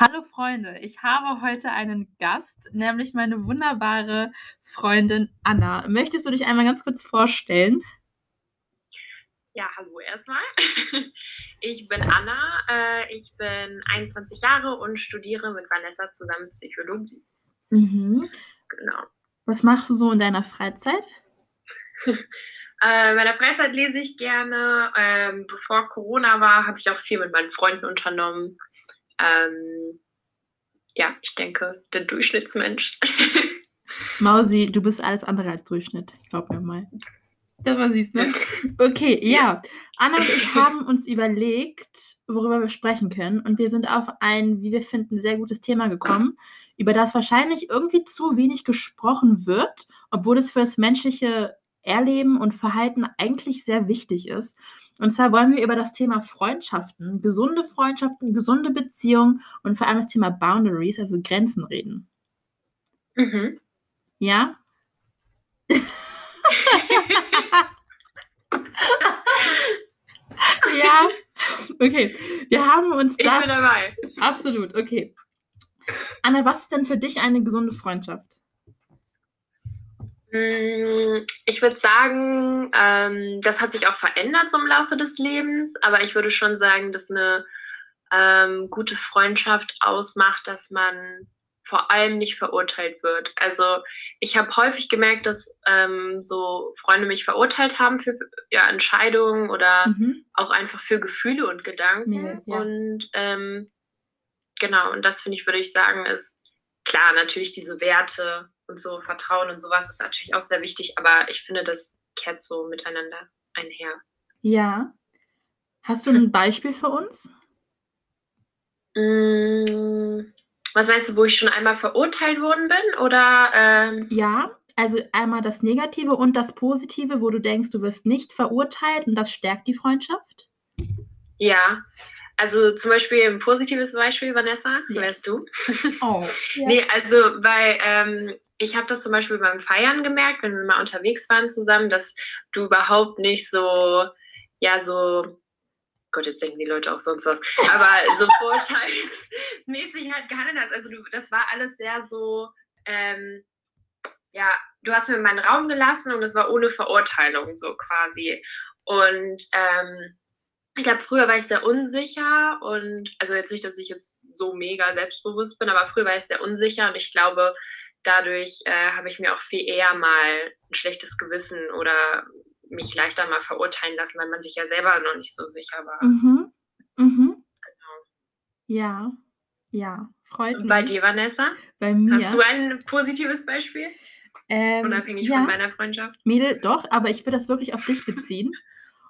Hallo Freunde, ich habe heute einen Gast, nämlich meine wunderbare Freundin Anna. Möchtest du dich einmal ganz kurz vorstellen? Ja, hallo erstmal. Ich bin Anna, äh, ich bin 21 Jahre und studiere mit Vanessa zusammen Psychologie. Mhm. Genau. Was machst du so in deiner Freizeit? Äh, in meiner Freizeit lese ich gerne. Ähm, bevor Corona war, habe ich auch viel mit meinen Freunden unternommen. Ähm, ja, ich denke, der Durchschnittsmensch. Mausi, du bist alles andere als Durchschnitt. Glaub mir mal. Das war süß, ne? Okay, ja. Anna und ich haben uns überlegt, worüber wir sprechen können. Und wir sind auf ein, wie wir finden, sehr gutes Thema gekommen, über das wahrscheinlich irgendwie zu wenig gesprochen wird, obwohl es für das menschliche Erleben und Verhalten eigentlich sehr wichtig ist. Und zwar wollen wir über das Thema Freundschaften, gesunde Freundschaften, gesunde Beziehungen und vor allem das Thema Boundaries, also Grenzen reden. Mhm. Ja? ja. Okay. Wir haben uns Ich da. bin dabei. Absolut, okay. Anna, was ist denn für dich eine gesunde Freundschaft? Mm, Ich würde sagen, ähm, das hat sich auch verändert so im Laufe des Lebens, aber ich würde schon sagen, dass eine ähm, gute Freundschaft ausmacht, dass man vor allem nicht verurteilt wird. Also ich habe häufig gemerkt, dass ähm, so Freunde mich verurteilt haben für ja, Entscheidungen oder Mhm. auch einfach für Gefühle und Gedanken. Mega, ja. Und ähm, genau, und das finde ich, würde ich sagen, ist klar, natürlich diese Werte und so Vertrauen und sowas ist natürlich auch sehr wichtig, aber ich finde, das kehrt so miteinander einher. Ja. Hast du ein Beispiel für uns? Mm, Was meinst du, wo ich schon einmal verurteilt worden bin? Oder ähm, Ja, also einmal das Negative und das Positive, wo du denkst, du wirst nicht verurteilt und das stärkt die Freundschaft. ja, also zum Beispiel ein positives Beispiel, Vanessa, Ja. wärst du? Oh. Ja. Nee, also weil ähm, ich habe das zum Beispiel beim Feiern gemerkt, wenn wir mal unterwegs waren zusammen, dass du überhaupt nicht so, ja, so, Gott, jetzt denken die Leute auch sonst was, aber so vorteilsmäßig halt gehandelt hast. Also du, das war alles sehr so, ähm, ja, du hast mir meinen Raum gelassen und es war ohne Verurteilung so quasi. Und ähm, ich glaube, früher war ich sehr unsicher und also jetzt nicht, dass ich jetzt so mega selbstbewusst bin, aber früher war ich sehr unsicher und ich glaube, dadurch äh, habe ich mir auch viel eher mal ein schlechtes Gewissen oder mich leichter mal verurteilen lassen, weil man sich ja selber noch nicht so sicher war. Mhm. Mhm. Ja. Ja. Freut Und bei mich. dir, Vanessa? Bei mir. Hast du ein positives Beispiel? ähm, Unabhängig ja, von meiner Freundschaft? Mädel, doch, aber ich will das wirklich auf dich beziehen.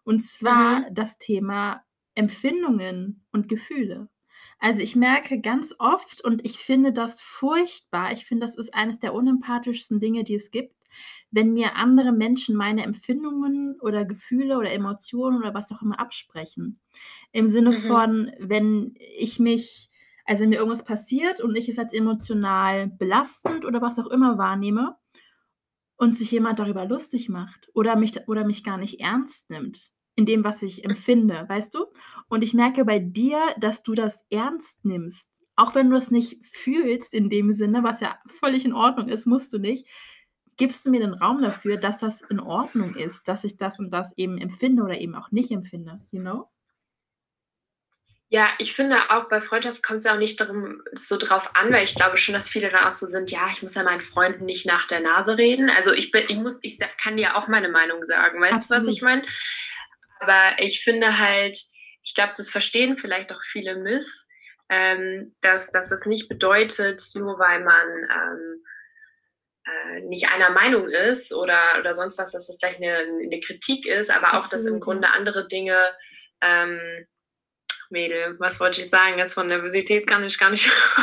Und zwar Mhm. das Thema Empfindungen und Gefühle. Also ich merke ganz oft und ich finde das furchtbar. Ich finde, das ist eines der unempathischsten Dinge, die es gibt, wenn mir andere Menschen meine Empfindungen oder Gefühle oder Emotionen oder was auch immer absprechen. Im Sinne Mhm. von, wenn ich mich, also wenn mir irgendwas passiert und ich es als emotional belastend oder was auch immer wahrnehme und sich jemand darüber lustig macht oder mich, oder mich gar nicht ernst nimmt in dem, was ich empfinde, weißt du? Und ich merke bei dir, dass du das ernst nimmst. Auch wenn du es nicht fühlst in dem Sinne, was ja völlig in Ordnung ist, musst du nicht, gibst du mir den Raum dafür, dass das in Ordnung ist, dass ich das und das eben empfinde oder eben auch nicht empfinde, you know? Ja, ich finde auch bei Freundschaft kommt es ja auch nicht darum, so drauf an, weil ich glaube schon, dass viele dann auch so sind, ja, ich muss ja meinen Freunden nicht nach der Nase reden. Also ich bin, ich muss, ich kann dir auch meine Meinung sagen, weißt du, was Absolut. ich meine? Aber ich finde halt, ich glaube, das verstehen vielleicht auch viele miss, ähm, dass, dass das nicht bedeutet, nur weil man ähm, äh, nicht einer Meinung ist oder, oder sonst was, dass das gleich eine, eine Kritik ist, aber auch, dass im Absolut. Grunde andere Dinge ähm, Mädel, was wollte ich sagen? Das von Nervosität kann ich gar nicht.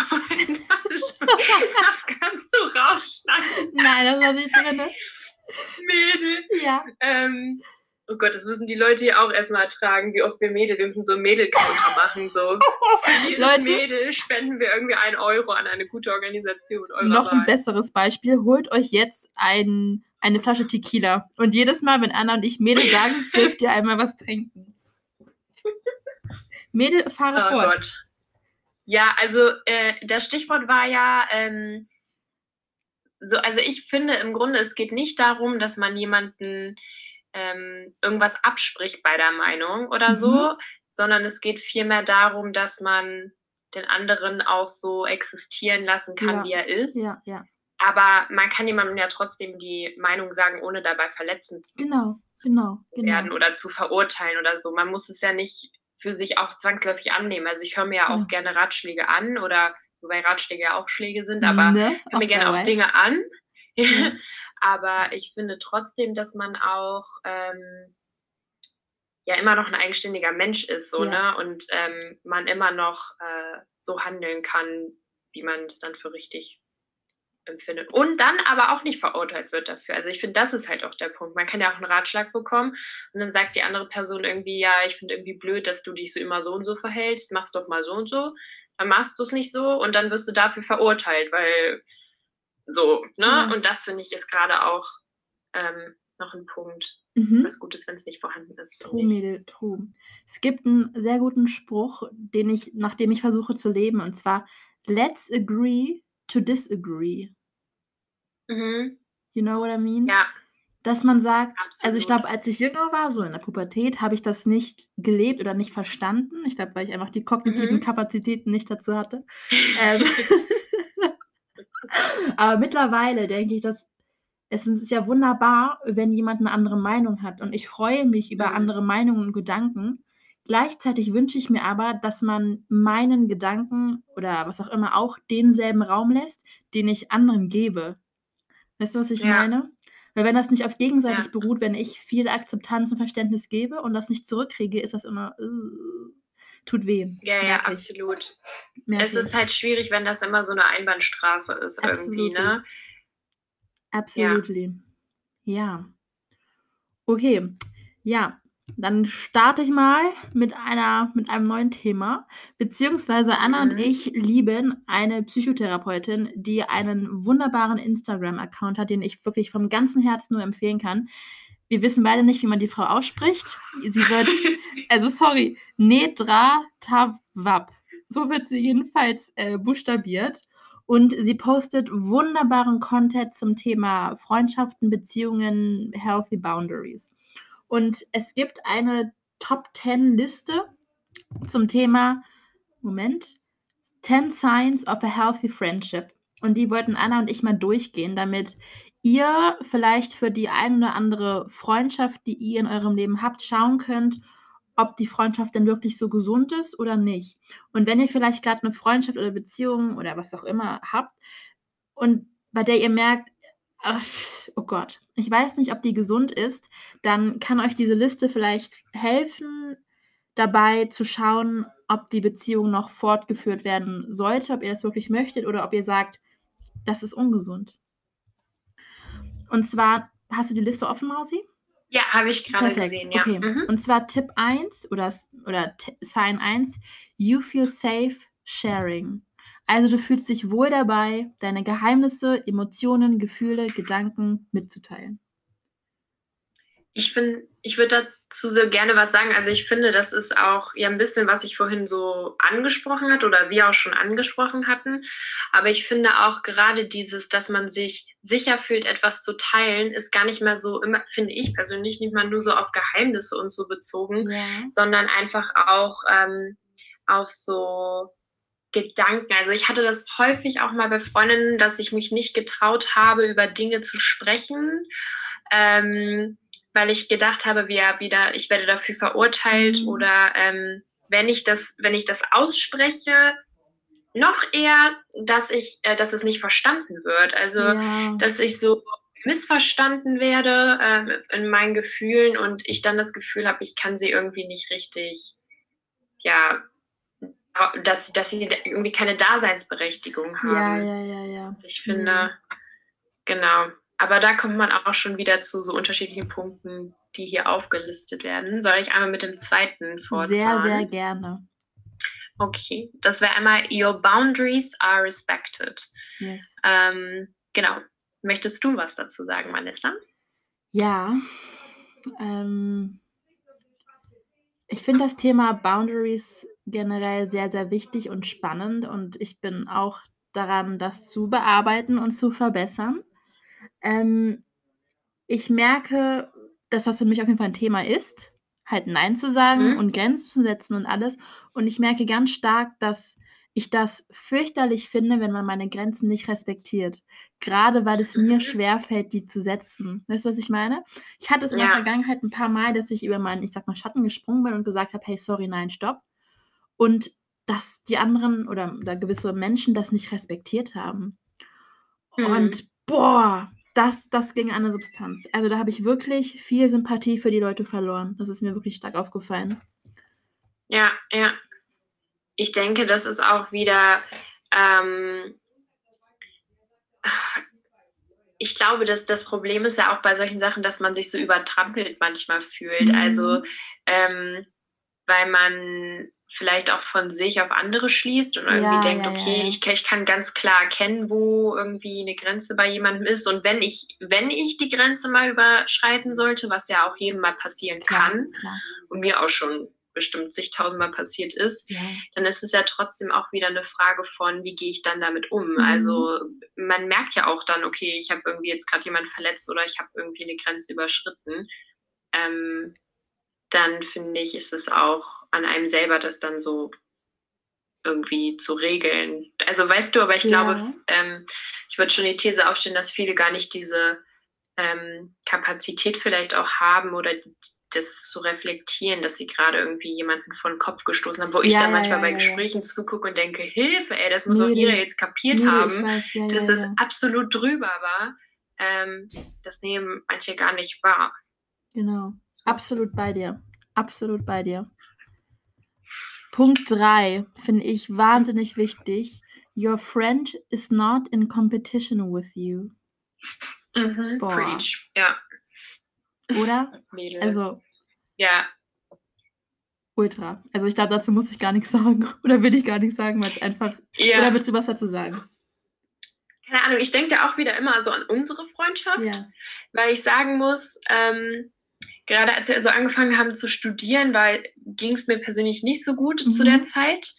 das kannst du rausschneiden, Nein, das war nicht drin. Mädel. Ja. Ähm, oh Gott, das müssen die Leute hier auch erstmal ertragen, wie oft wir Mädel, wir müssen so Mädel-Counter machen. So. Für jedes Leute. Mädel spenden wir irgendwie einen Euro an eine gute Organisation. Noch ein Wahl. besseres Beispiel, holt euch jetzt ein, eine Flasche Tequila. Und jedes Mal, wenn Anna und ich Mädel sagen, dürft ihr einmal was trinken. Mädel, fahre Oh fort. Gott. Ja, also äh, das Stichwort war ja, ähm, so, also ich finde im Grunde, es geht nicht darum, dass man jemanden ähm, irgendwas abspricht bei der Meinung oder mhm. so, sondern es geht vielmehr darum, dass man den anderen auch so existieren lassen kann, Ja, wie er ist. ja, ja. Aber man kann jemandem ja trotzdem die Meinung sagen, ohne dabei verletzend Genau, genau, zu werden genau. oder zu verurteilen oder so. Man muss es ja nicht für sich auch zwangsläufig annehmen. Also ich höre mir ja auch Genau. gerne Ratschläge an oder wobei Ratschläge ja auch Schläge sind, aber Ne? ich höre mir gerne auch. Dinge an. Ja. aber ich finde trotzdem, dass man auch ähm, ja immer noch ein eigenständiger Mensch ist, so, Ja. ne? Und ähm, man immer noch äh, so handeln kann, wie man es dann für richtig empfindet. Und dann aber auch nicht verurteilt wird dafür. Also ich finde, das ist halt auch der Punkt. Man kann ja auch einen Ratschlag bekommen und dann sagt die andere Person irgendwie, ja, ich finde irgendwie blöd, dass du dich so immer so und so verhältst, mach's doch mal so und so. Dann machst du es nicht so und dann wirst du dafür verurteilt, weil so, ne? Genau. Und das finde ich ist gerade auch ähm, noch ein Punkt, Mhm. was gut ist, wenn es nicht vorhanden ist. True. Mädel, true. Es gibt einen sehr guten Spruch, den ich, nach dem ich versuche zu leben, und zwar Let's agree to disagree. Mhm. You know what I mean? Ja, Dass man sagt, also ich Absolut. glaube, als ich jünger war, so in der Pubertät, habe ich das nicht gelebt oder nicht verstanden. Ich glaube, weil ich einfach die kognitiven Mhm. Kapazitäten nicht dazu hatte. Ähm, aber mittlerweile denke ich, dass es ist ja wunderbar, wenn jemand eine andere Meinung hat. Und ich freue mich über Mhm. andere Meinungen und Gedanken. Gleichzeitig wünsche ich mir aber, dass man meinen Gedanken oder was auch immer auch denselben Raum lässt, den ich anderen gebe. Weißt du, was ich Ja. meine? Weil wenn das nicht auf gegenseitig Ja. beruht, wenn ich viel Akzeptanz und Verständnis gebe und das nicht zurückkriege, ist das immer äh, tut weh. ja, ja, absolut. merke Es ist halt schwierig, wenn das immer so eine Einbahnstraße ist irgendwie, Absolutely. ne? Absolutely. Ja. Okay. Ja, dann starte ich mal mit einer mit einem neuen Thema. Beziehungsweise Anna und Mhm. ich lieben eine Psychotherapeutin, die einen wunderbaren Instagram-Account hat, den ich wirklich vom ganzen Herzen nur empfehlen kann. Wir wissen beide nicht, wie man die Frau ausspricht. Sie wird, also sorry, Nedra Tawwab. So wird sie jedenfalls äh, buchstabiert. Und sie postet wunderbaren Content zum Thema Freundschaften, Beziehungen, Healthy Boundaries. Und es gibt eine Top 10 Liste zum Thema, Moment, 10 Signs of a Healthy Friendship. Und die wollten Anna und ich mal durchgehen, damit ihr vielleicht für die ein oder andere Freundschaft, die ihr in eurem Leben habt, schauen könnt, ob die Freundschaft denn wirklich so gesund ist oder nicht. Und wenn ihr vielleicht gerade eine Freundschaft oder Beziehung oder was auch immer habt und bei der ihr merkt, oh Gott, ich weiß nicht, ob die gesund ist, dann kann euch diese Liste vielleicht helfen, dabei zu schauen, ob die Beziehung noch fortgeführt werden sollte, ob ihr das wirklich möchtet oder ob ihr sagt, das ist ungesund. Und zwar, hast du die Liste offen, Rausi? Ja, habe ich gerade gesehen, ja. okay. Mhm. Und zwar Tipp 1 oder, oder Sign 1, you feel safe sharing. Also du fühlst dich wohl dabei, deine Geheimnisse, Emotionen, Gefühle, Gedanken mitzuteilen. Ich bin, ich würde dazu so gerne was sagen. Also ich finde, das ist auch ja ein bisschen, was ich vorhin so angesprochen hat oder wir auch schon angesprochen hatten. Aber ich finde auch gerade dieses, dass man sich sicher fühlt, etwas zu teilen, ist gar nicht mehr so immer, finde ich persönlich, nicht mal nur so auf Geheimnisse und so bezogen, Ja. sondern einfach auch ähm, auf so Gedanken. Also ich hatte das häufig auch mal bei Freundinnen, dass ich mich nicht getraut habe, über Dinge zu sprechen. Ähm, weil ich gedacht habe, wie ja wieder, ich werde dafür verurteilt Mhm. oder ähm, wenn ich das, wenn ich das ausspreche, noch eher, dass ich, äh, dass es nicht verstanden wird. Also ja. dass ich so missverstanden werde ähm, in meinen Gefühlen und ich dann das Gefühl habe, ich kann sie irgendwie nicht richtig, ja, dass, dass sie irgendwie keine Daseinsberechtigung haben. ja, ja, ja, ja. Ich finde, genau. Aber da kommt man auch schon wieder zu so unterschiedlichen Punkten, die hier aufgelistet werden. Soll ich einmal mit dem zweiten fortfahren? Sehr, sehr gerne. Okay, das wäre einmal Your boundaries are respected. Yes. Ähm, genau. Möchtest du was dazu sagen, Vanessa? Ja. Ähm, ich finde das Thema Boundaries generell sehr, sehr wichtig und spannend und ich bin auch daran, das zu bearbeiten und zu verbessern. Ähm, ich merke, dass das für mich auf jeden Fall ein Thema ist, halt Nein zu sagen Mhm. und Grenzen zu setzen und alles. Und ich merke ganz stark, dass ich das fürchterlich finde, wenn man meine Grenzen nicht respektiert. Gerade weil es mir Mhm. schwerfällt, die zu setzen. Weißt du, was ich meine? Ich hatte es in der Ja. Vergangenheit ein paar Mal, dass ich über meinen, ich sag mal, Schatten gesprungen bin und gesagt habe, hey, sorry, nein, stopp. Und dass die anderen oder, gewisse Menschen das nicht respektiert haben. Mhm. Und boah, das, das ging an der Substanz. Also da habe ich wirklich viel Sympathie für die Leute verloren. Das ist mir wirklich stark aufgefallen. Ja, ja. Ich denke, das ist auch wieder, ähm, ich glaube, dass das Problem ist ja auch bei solchen Sachen, dass man sich so übertrampelt manchmal fühlt. Mhm. Also, ähm, weil man vielleicht auch von sich auf andere schließt und irgendwie Ja, denkt, ja, okay, ja. Ich, ich kann ganz klar erkennen, wo irgendwie eine Grenze bei jemandem ist. Und wenn ich, wenn ich die Grenze mal überschreiten sollte, was ja auch jedem mal passieren Klar, kann klar. und mir auch schon bestimmt zigtausendmal passiert ist, dann ist es ja trotzdem auch wieder eine Frage von, wie gehe ich dann damit um? Mhm. Also man merkt ja auch dann, okay, ich habe irgendwie jetzt gerade jemanden verletzt oder ich habe irgendwie eine Grenze überschritten. Ähm, dann finde ich, ist es auch an einem selber, das dann so irgendwie zu regeln. Also weißt du, aber ich Ja. glaube, ähm, ich würde schon die These aufstellen, dass viele gar nicht diese ähm, Kapazität vielleicht auch haben oder das zu reflektieren, dass sie gerade irgendwie jemanden vor den Kopf gestoßen haben, wo ich Ja, dann ja, manchmal ja, bei. Gesprächen zugucke und denke, Hilfe, ey, das muss Nee, auch jeder jetzt kapiert Nee, ich haben, weiß, dass ja. absolut drüber war. Ähm, das nehmen manche gar nicht wahr. Genau. So. Absolut bei dir. Absolut bei dir. Punkt 3 finde ich wahnsinnig wichtig. Your friend is not in competition with you. Mhm. Boah. Preach. Ja, Oder? Mädel. Also, ja, ultra. Also, ich glaube, dazu muss ich gar nichts sagen. Oder will ich gar nichts sagen, weil es einfach. ja. Oder willst du was dazu sagen? Keine Ahnung, ich denke da auch wieder immer so an unsere Freundschaft. Ja. weil ich sagen muss, ähm, gerade als wir so angefangen haben zu studieren, ging es mir persönlich nicht so gut Mhm. zu der Zeit.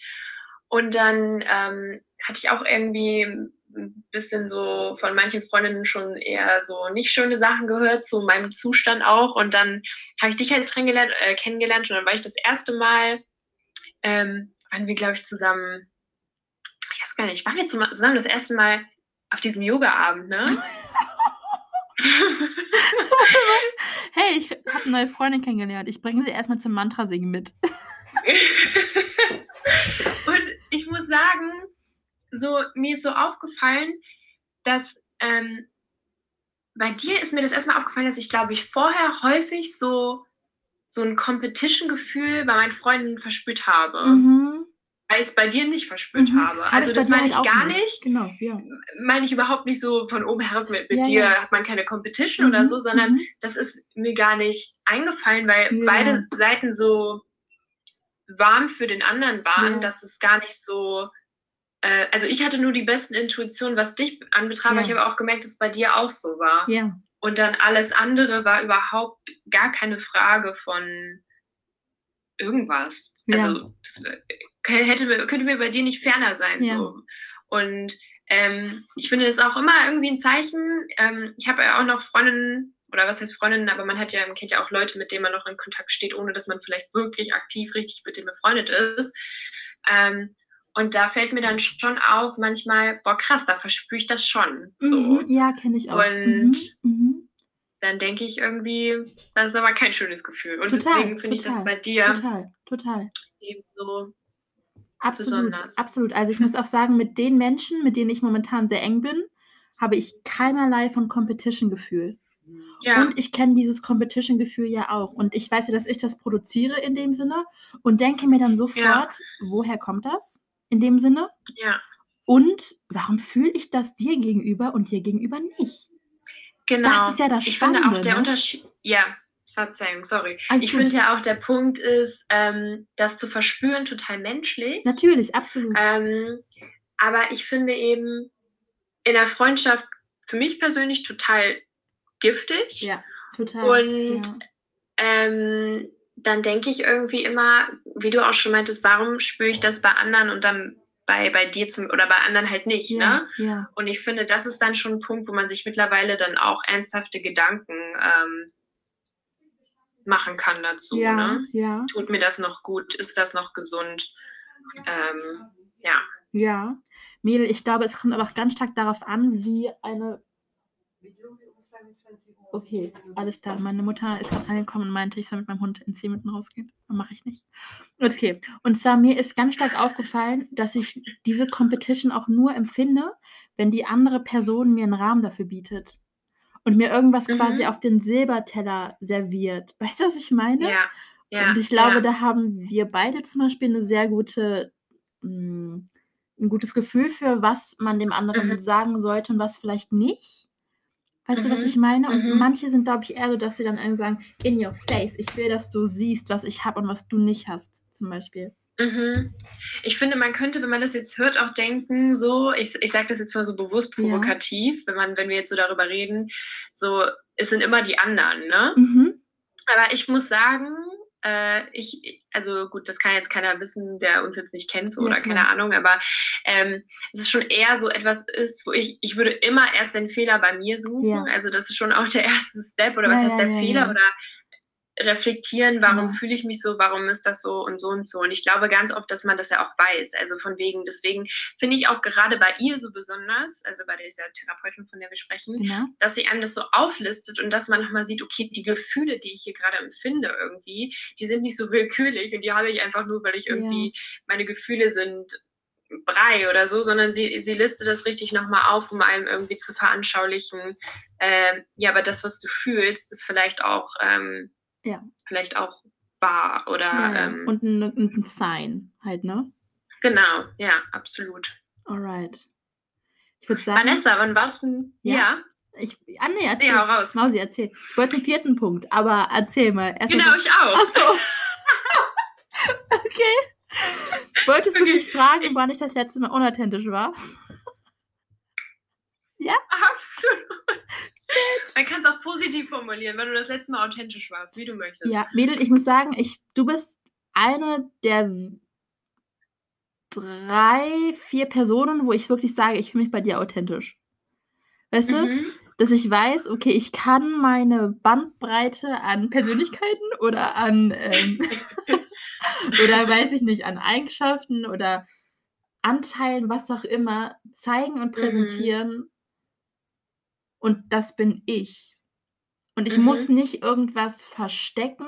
Und dann ähm, hatte ich auch irgendwie ein bisschen so von manchen Freundinnen schon eher so nicht schöne Sachen gehört, zu meinem Zustand auch. Und dann habe ich dich halt kennengelernt, äh, kennengelernt und dann war ich das erste Mal, ähm, waren wir, glaube ich, zusammen, ich weiß gar nicht, waren wir zusammen das erste Mal auf diesem Yoga-Abend, ne? Hey, ich habe eine neue Freundin kennengelernt. Ich bringe sie erstmal zum Mantra-Singen mit. und ich muss sagen, so, mir ist so aufgefallen, dass ähm, bei dir ist mir das erstmal aufgefallen, dass ich, glaube ich, vorher häufig so, so ein Competition-Gefühl bei meinen Freunden verspürt habe. Mhm. Weil ich es bei dir nicht verspürt Mhm. habe. Hab Also das meine halt ich gar nicht. nicht. Genau, ja. Meine ich überhaupt nicht so von oben herab, mit, mit Ja, dir ja. hat man keine Competition oder Mhm, so, sondern mhm. das ist mir gar nicht eingefallen, weil Ja. beide Seiten so warm für den anderen waren, dass es gar nicht so. Äh, also ich hatte nur die besten Intuitionen, was dich anbetraf, aber ich habe auch gemerkt, dass es bei dir auch so war. Ja, Und dann alles andere war überhaupt gar keine Frage von irgendwas. Ja. Also das wär- hätte, könnte mir bei dir nicht ferner sein. Ja. So. Und ähm, ich finde das auch immer irgendwie ein Zeichen. Ähm, ich habe ja auch noch Freundinnen, oder was heißt Freundinnen, aber man hat ja, man kennt ja auch Leute, mit denen man noch in Kontakt steht, ohne dass man vielleicht wirklich aktiv richtig mit denen befreundet ist. Ähm, und da fällt mir dann schon auf, manchmal, boah, krass, da verspüre ich das schon. So. mhm. ja kenne ich auch. Und- mhm. Mhm. Dann denke ich irgendwie, das ist aber kein schönes Gefühl. Und Total, deswegen finde ich das bei dir Total, total. eben so. Absolut, besonders. absolut. Also ich muss auch sagen, mit den Menschen, mit denen ich momentan sehr eng bin, habe ich keinerlei von Competition-Gefühl. Ja, Und ich kenne dieses Competition-Gefühl ja auch. Und ich weiß ja, dass ich das produziere in dem Sinne und denke mir dann sofort, woher kommt das in dem Sinne? ja. Und warum fühle ich das dir gegenüber und dir gegenüber nicht? Genau. Das ist ja das ich finde auch Spannende, der ne? Unterschied. Ja, Verzeihung, sorry. Alles ich finde ja auch, der Punkt ist, ähm, das zu verspüren total menschlich. Natürlich, absolut. Ähm, aber ich finde eben in der Freundschaft für mich persönlich total giftig. ja, total. und ja. ähm, dann denke ich irgendwie immer, wie du auch schon meintest, warum spüre ich das bei anderen und dann bei, bei dir zum, oder bei anderen halt nicht, Ja, ne? ja. Und ich finde, das ist dann schon ein Punkt, wo man sich mittlerweile dann auch ernsthafte Gedanken ähm, machen kann dazu, Ja, ne? ja, Tut mir das noch gut? Ist das noch gesund? Ähm, ja. ja. Mädel, ich glaube, es kommt aber auch ganz stark darauf an, wie eine. Okay, alles klar. Meine Mutter ist gerade angekommen und meinte, ich soll mit meinem Hund in 10 Minuten rausgehen. Mache ich nicht. Okay. Und zwar mir ist ganz stark aufgefallen, dass ich diese Competition auch nur empfinde, wenn die andere Person mir einen Rahmen dafür bietet. Und mir irgendwas Mhm. quasi auf den Silberteller serviert. Weißt du, was ich meine? Ja. Ja. Und ich glaube, ja. da haben wir beide zum Beispiel eine sehr gute, mh, ein gutes Gefühl für, was man dem anderen Mhm. sagen sollte und was vielleicht nicht. Weißt du, was Mhm. ich meine? Und Mhm. manche sind, glaube ich, eher so, dass sie dann sagen, in your face, ich will, dass du siehst, was ich habe und was du nicht hast, zum Beispiel. Mhm. Ich finde, man könnte, wenn man das jetzt hört, auch denken, so, ich, ich sage das jetzt mal so bewusst Ja. provokativ, wenn man, wenn wir jetzt so darüber reden, so, es sind immer die anderen, ne? Mhm. Aber ich muss sagen, äh, ich, also gut, das kann jetzt keiner wissen, der uns jetzt nicht kennt, so, Ja, oder klar. keine Ahnung, aber ähm, es ist schon eher so etwas ist, wo ich, ich würde immer erst den Fehler bei mir suchen. Ja. Also das ist schon auch der erste Step oder Ja, was ja, heißt der ja, Fehler ja. oder reflektieren, warum Genau. fühle ich mich so, warum ist das so und so und so. Und ich glaube ganz oft, dass man das ja auch weiß. Also von wegen, deswegen finde ich auch gerade bei ihr so besonders, also bei dieser Therapeutin, von der wir sprechen, Genau. dass sie einem das so auflistet und dass man nochmal sieht, okay, die Gefühle, die ich hier gerade empfinde irgendwie, die sind nicht so willkürlich und die habe ich einfach nur, weil ich Ja. irgendwie, meine Gefühle sind Brei oder so, sondern sie, sie listet das richtig nochmal auf, um einem irgendwie zu veranschaulichen, ähm, ja, aber das, was du fühlst, ist vielleicht auch, ähm, Ja. vielleicht auch wahr oder, Ja, ähm, Und ein, ein Sign halt, ne? genau, ja, absolut. Alright. Ich würde sagen. Vanessa, wann warst du? Ja? Ja, Ich, ah, nee, erzähl. nee, hau raus. Mausi, erzähl. Ich wollte zum vierten Punkt, aber erzähl mal. Erst mal Genau, so- ich auch. Ach so. okay. Wolltest du Okay. mich fragen, wann ich das letzte Mal unauthentisch war? Absolut. Man kann es auch positiv formulieren, wenn du das letzte Mal authentisch warst, wie du möchtest. Ja, Mädel, ich muss sagen, ich, du bist eine der drei, vier Personen, wo ich wirklich sage, ich fühle mich bei dir authentisch. Weißt du? Mhm. Dass ich weiß, okay, ich kann meine Bandbreite an Persönlichkeiten oder an, ähm, oder weiß ich nicht, an Eigenschaften oder Anteilen, was auch immer, zeigen und präsentieren. Und das bin ich. Und ich Mhm. muss nicht irgendwas verstecken,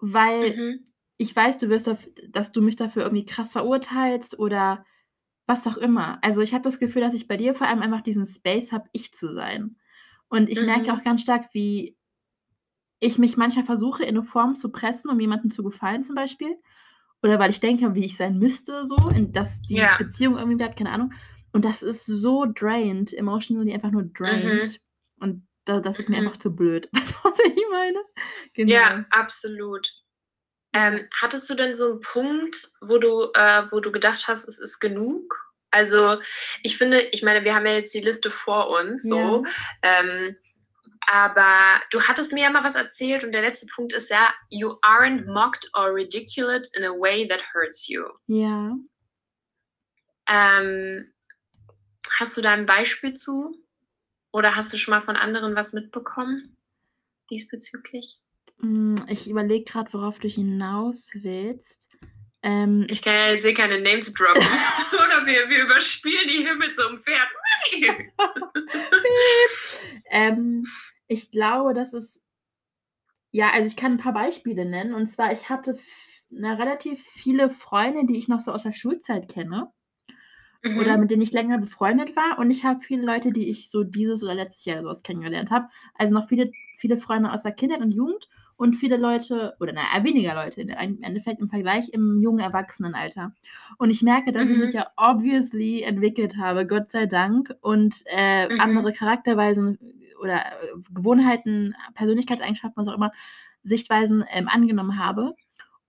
weil Mhm. ich weiß, du wirst, dass du mich dafür irgendwie krass verurteilst oder was auch immer. Also ich habe das Gefühl, dass ich bei dir vor allem einfach diesen Space habe, ich zu sein. Und ich merke Mhm. auch ganz stark, wie ich mich manchmal versuche, in eine Form zu pressen, um jemandem zu gefallen zum Beispiel. Oder weil ich denke, wie ich sein müsste, so, in, dass die Ja. Beziehung irgendwie bleibt, keine Ahnung. Und das ist so drained, emotionally einfach nur drained. Und da, das ist mir Mhm. einfach zu blöd. Du, was ich meine? Genau. Ja, absolut. Ähm, hattest du denn so einen Punkt, wo du, äh, wo du gedacht hast, es ist genug? Also, ich finde, ich meine, wir haben ja jetzt die Liste vor uns, so. Ähm, aber du hattest mir ja mal was erzählt und der letzte Punkt ist ja, you aren't mocked or ridiculed in a way that hurts you. Ja. Ähm, hast du da ein Beispiel zu? Oder hast du schon mal von anderen was mitbekommen diesbezüglich? Mm, Ich überlege gerade, worauf du hinaus willst. Ähm, Ich kann ja hier keine Names droppen. Oder wir, wir überspielen die hier mit so einem Pferd. ähm, ich glaube, das ist. Ja, also ich kann ein paar Beispiele nennen. Und zwar, ich hatte na, relativ viele Freunde, die ich noch so aus der Schulzeit kenne. Mhm. oder mit denen ich länger befreundet war. Und ich habe viele Leute, die ich so dieses oder letztes Jahr sowas kennengelernt habe. Also noch viele, viele Freunde aus der Kindheit und Jugend und viele Leute, oder naja, weniger Leute im Endeffekt im Vergleich im jungen Erwachsenenalter. Und ich merke, dass ich Mhm. mich ja obviously entwickelt habe, Gott sei Dank, und äh, Mhm. andere Charakterweisen oder äh, Gewohnheiten, Persönlichkeitseigenschaften, was auch immer, Sichtweisen ähm, angenommen habe.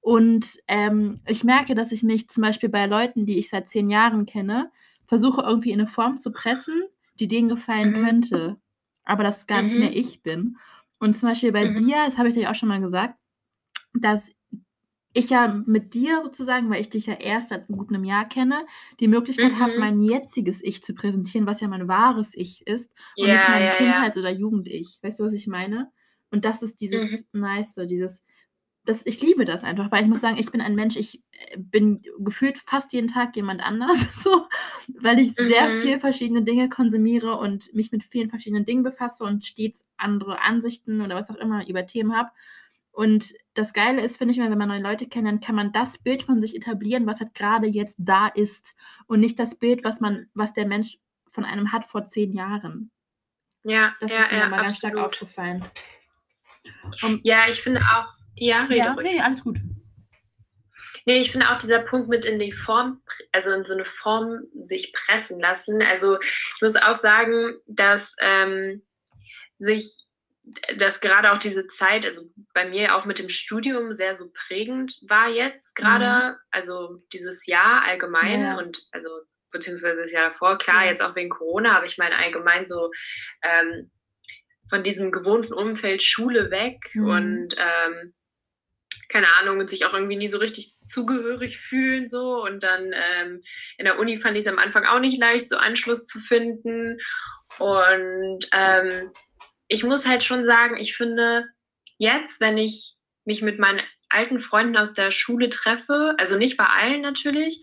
Und ähm, ich merke, dass ich mich zum Beispiel bei Leuten, die ich seit zehn Jahren kenne, versuche irgendwie in eine Form zu pressen, die denen gefallen Mhm. könnte. Aber das gar nicht Mhm. mehr ich bin. Und zum Beispiel bei Mhm. dir, das habe ich dir ja auch schon mal gesagt, dass ich ja mit dir sozusagen, weil ich dich ja erst seit gut einem Jahr kenne, die Möglichkeit Mhm. habe, mein jetziges Ich zu präsentieren, was ja mein wahres Ich ist und Ja, nicht mein ja, ja. Kindheits- oder Jugend-Ich. Weißt du, was ich meine? Und das ist dieses Mhm. Nice, dieses, das, ich liebe das einfach, weil ich muss sagen, ich bin ein Mensch, ich äh, bin gefühlt fast jeden Tag jemand anders, so, weil ich sehr Mhm. viel verschiedene Dinge konsumiere und mich mit vielen verschiedenen Dingen befasse und stets andere Ansichten oder was auch immer über Themen habe. Und das Geile ist, finde ich mal, wenn man neue Leute kennenlernt, kann man das Bild von sich etablieren, was halt gerade jetzt da ist und nicht das Bild, was man, was der Mensch von einem hat vor zehn Jahren. Ja, Das ja, ist mir ja, mal ganz stark aufgefallen. Und, Ja, ich finde auch, ja, rede ja, nee, alles gut. Nee, ich finde auch dieser Punkt mit in die Form, also in so eine Form sich pressen lassen. Also ich muss auch sagen, dass ähm, sich, dass gerade auch diese Zeit, also bei mir auch mit dem Studium sehr so prägend war jetzt gerade, also dieses Jahr allgemein Mhm. Ja. und also beziehungsweise das Jahr davor, klar, Ja. jetzt auch wegen Corona, aber ich meine allgemein so ähm, von diesem gewohnten Umfeld Schule weg Mhm. und ähm, keine Ahnung, und sich auch irgendwie nie so richtig zugehörig fühlen so. Und dann ähm, in der Uni fand ich es am Anfang auch nicht leicht, so Anschluss zu finden. Und ähm, ich muss halt schon sagen, ich finde jetzt, wenn ich mich mit meinen alten Freunden aus der Schule treffe, also nicht bei allen natürlich,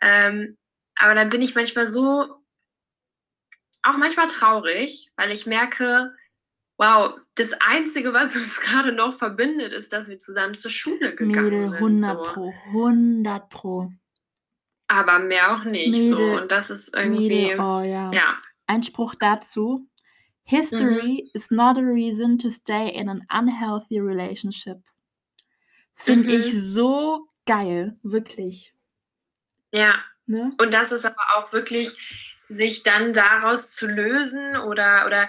ähm, aber dann bin ich manchmal so, auch manchmal traurig, weil ich merke, wow, das Einzige, was uns gerade noch verbindet, ist, dass wir zusammen zur Schule gegangen Mädel, sind. 100 so. pro, 100 pro. Aber mehr auch nicht. so. Mädel, Und das ist irgendwie, Mädel, oh ja. ja. Einspruch dazu. History is not a reason to stay in an unhealthy relationship. Finde Mhm. ich so geil, wirklich. Ja, Ne? und das ist aber auch wirklich, sich dann daraus zu lösen oder, oder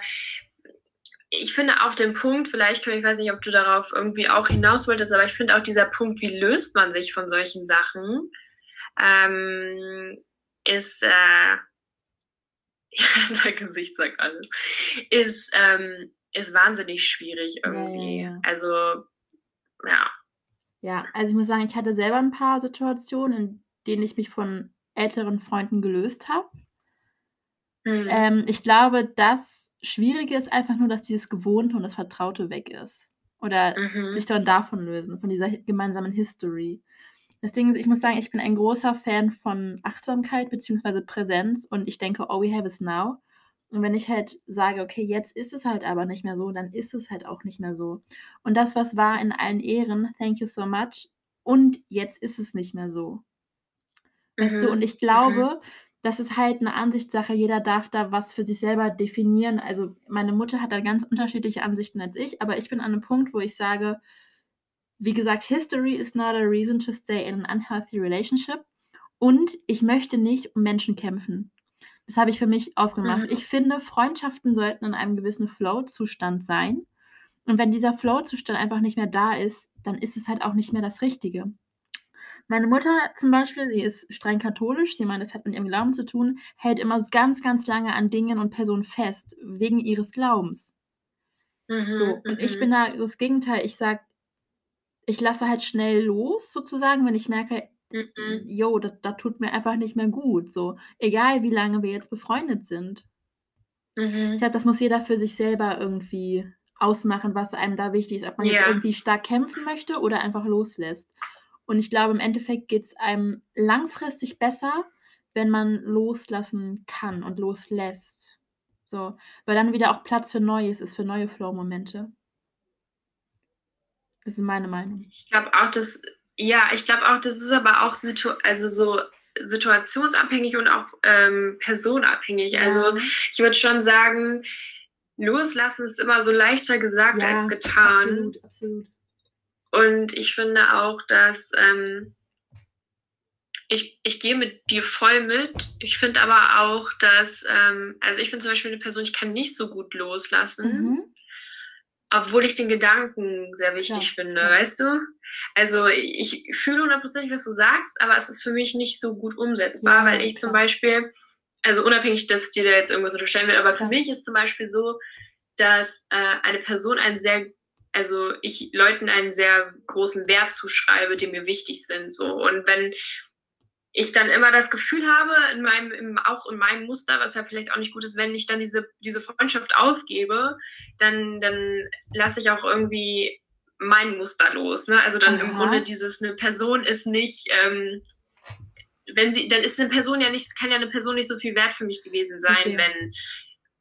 ich finde auch den Punkt, vielleicht, ich weiß nicht, ob du darauf irgendwie auch hinaus wolltest, aber ich finde auch dieser Punkt, wie löst man sich von solchen Sachen, ähm, ist, äh, ja, dein Gesicht sagt alles, ist, ähm, ist wahnsinnig schwierig ja, irgendwie. ja. Also, ja. Ja, also ich muss sagen, ich hatte selber ein paar Situationen, in denen ich mich von älteren Freunden gelöst habe. Hm. Ähm, ich glaube, das Schwierige ist einfach nur, dass dieses Gewohnte und das Vertraute weg ist. Oder Mhm. sich dann davon lösen, von dieser gemeinsamen History. Das Ding ist, ich muss sagen, ich bin ein großer Fan von Achtsamkeit bzw. Präsenz und ich denke, oh, we have it now. Und wenn ich halt sage, okay, jetzt ist es halt aber nicht mehr so, dann ist es halt auch nicht mehr so. Und das, was war in allen Ehren, thank you so much. Und jetzt ist es nicht mehr so. Weißt du, Mhm. und ich glaube, das ist halt eine Ansichtssache. Jeder darf da was für sich selber definieren. Also meine Mutter hat da ganz unterschiedliche Ansichten als ich, aber ich bin an einem Punkt, wo ich sage, wie gesagt, History is not a reason to stay in an unhealthy relationship. Und ich möchte nicht um Menschen kämpfen. Das habe ich für mich ausgemacht. Mhm. Ich finde, Freundschaften sollten in einem gewissen Flow-Zustand sein. Und wenn dieser Flow-Zustand einfach nicht mehr da ist, dann ist es halt auch nicht mehr das Richtige. Meine Mutter zum Beispiel, sie ist streng katholisch, sie meint, das hat mit ihrem Glauben zu tun, hält immer ganz, ganz lange an Dingen und Personen fest, wegen ihres Glaubens. Mhm. So, und ich mhm. bin da das Gegenteil. Ich sag, ich lasse halt schnell los, sozusagen, wenn ich merke, Mhm. jo, das, das tut mir einfach nicht mehr gut. So, egal wie lange wir jetzt befreundet sind. Mhm. Ich glaube, das muss jeder für sich selber irgendwie ausmachen, was einem da wichtig ist. Ob man jetzt Ja. irgendwie stark kämpfen möchte oder einfach loslässt. Und ich glaube, im Endeffekt geht es einem langfristig besser, wenn man loslassen kann und loslässt. So, weil dann wieder auch Platz für Neues ist, für neue Flow-Momente. Das ist meine Meinung. Ich glaube auch, dass, ja, ich glaube auch, das ist aber auch situ also so situationsabhängig und auch ähm, personabhängig. Also Ja. ich würde schon sagen, loslassen ist immer so leichter gesagt Ja, als getan. Absolut, absolut. Und ich finde auch, dass ähm, ich, ich gehe mit dir voll mit. Ich finde aber auch, dass, ähm, also ich bin zum Beispiel eine Person, ich kann nicht so gut loslassen. Mhm. Obwohl ich den Gedanken sehr wichtig Klar, finde, klar. weißt du? Also ich fühle hundertprozentig, was du sagst, aber es ist für mich nicht so gut umsetzbar, Ja, weil ich zum klar. Beispiel, also unabhängig, dass dir da jetzt irgendwas unterstellen will, aber für mich ist zum Beispiel so, dass äh, eine Person ein sehr also ich Leuten einen sehr großen Wert zuschreibe, die mir wichtig sind. So. Und wenn ich dann immer das Gefühl habe, in meinem, im, auch in meinem Muster, was ja vielleicht auch nicht gut ist, wenn ich dann diese, diese Freundschaft aufgebe, dann, dann lasse ich auch irgendwie mein Muster los. Ne? Also dann Aha. im Grunde dieses, eine Person ist nicht, ähm, wenn sie, dann ist eine Person ja nicht, kann ja eine Person nicht so viel wert für mich gewesen sein, Verstehe. wenn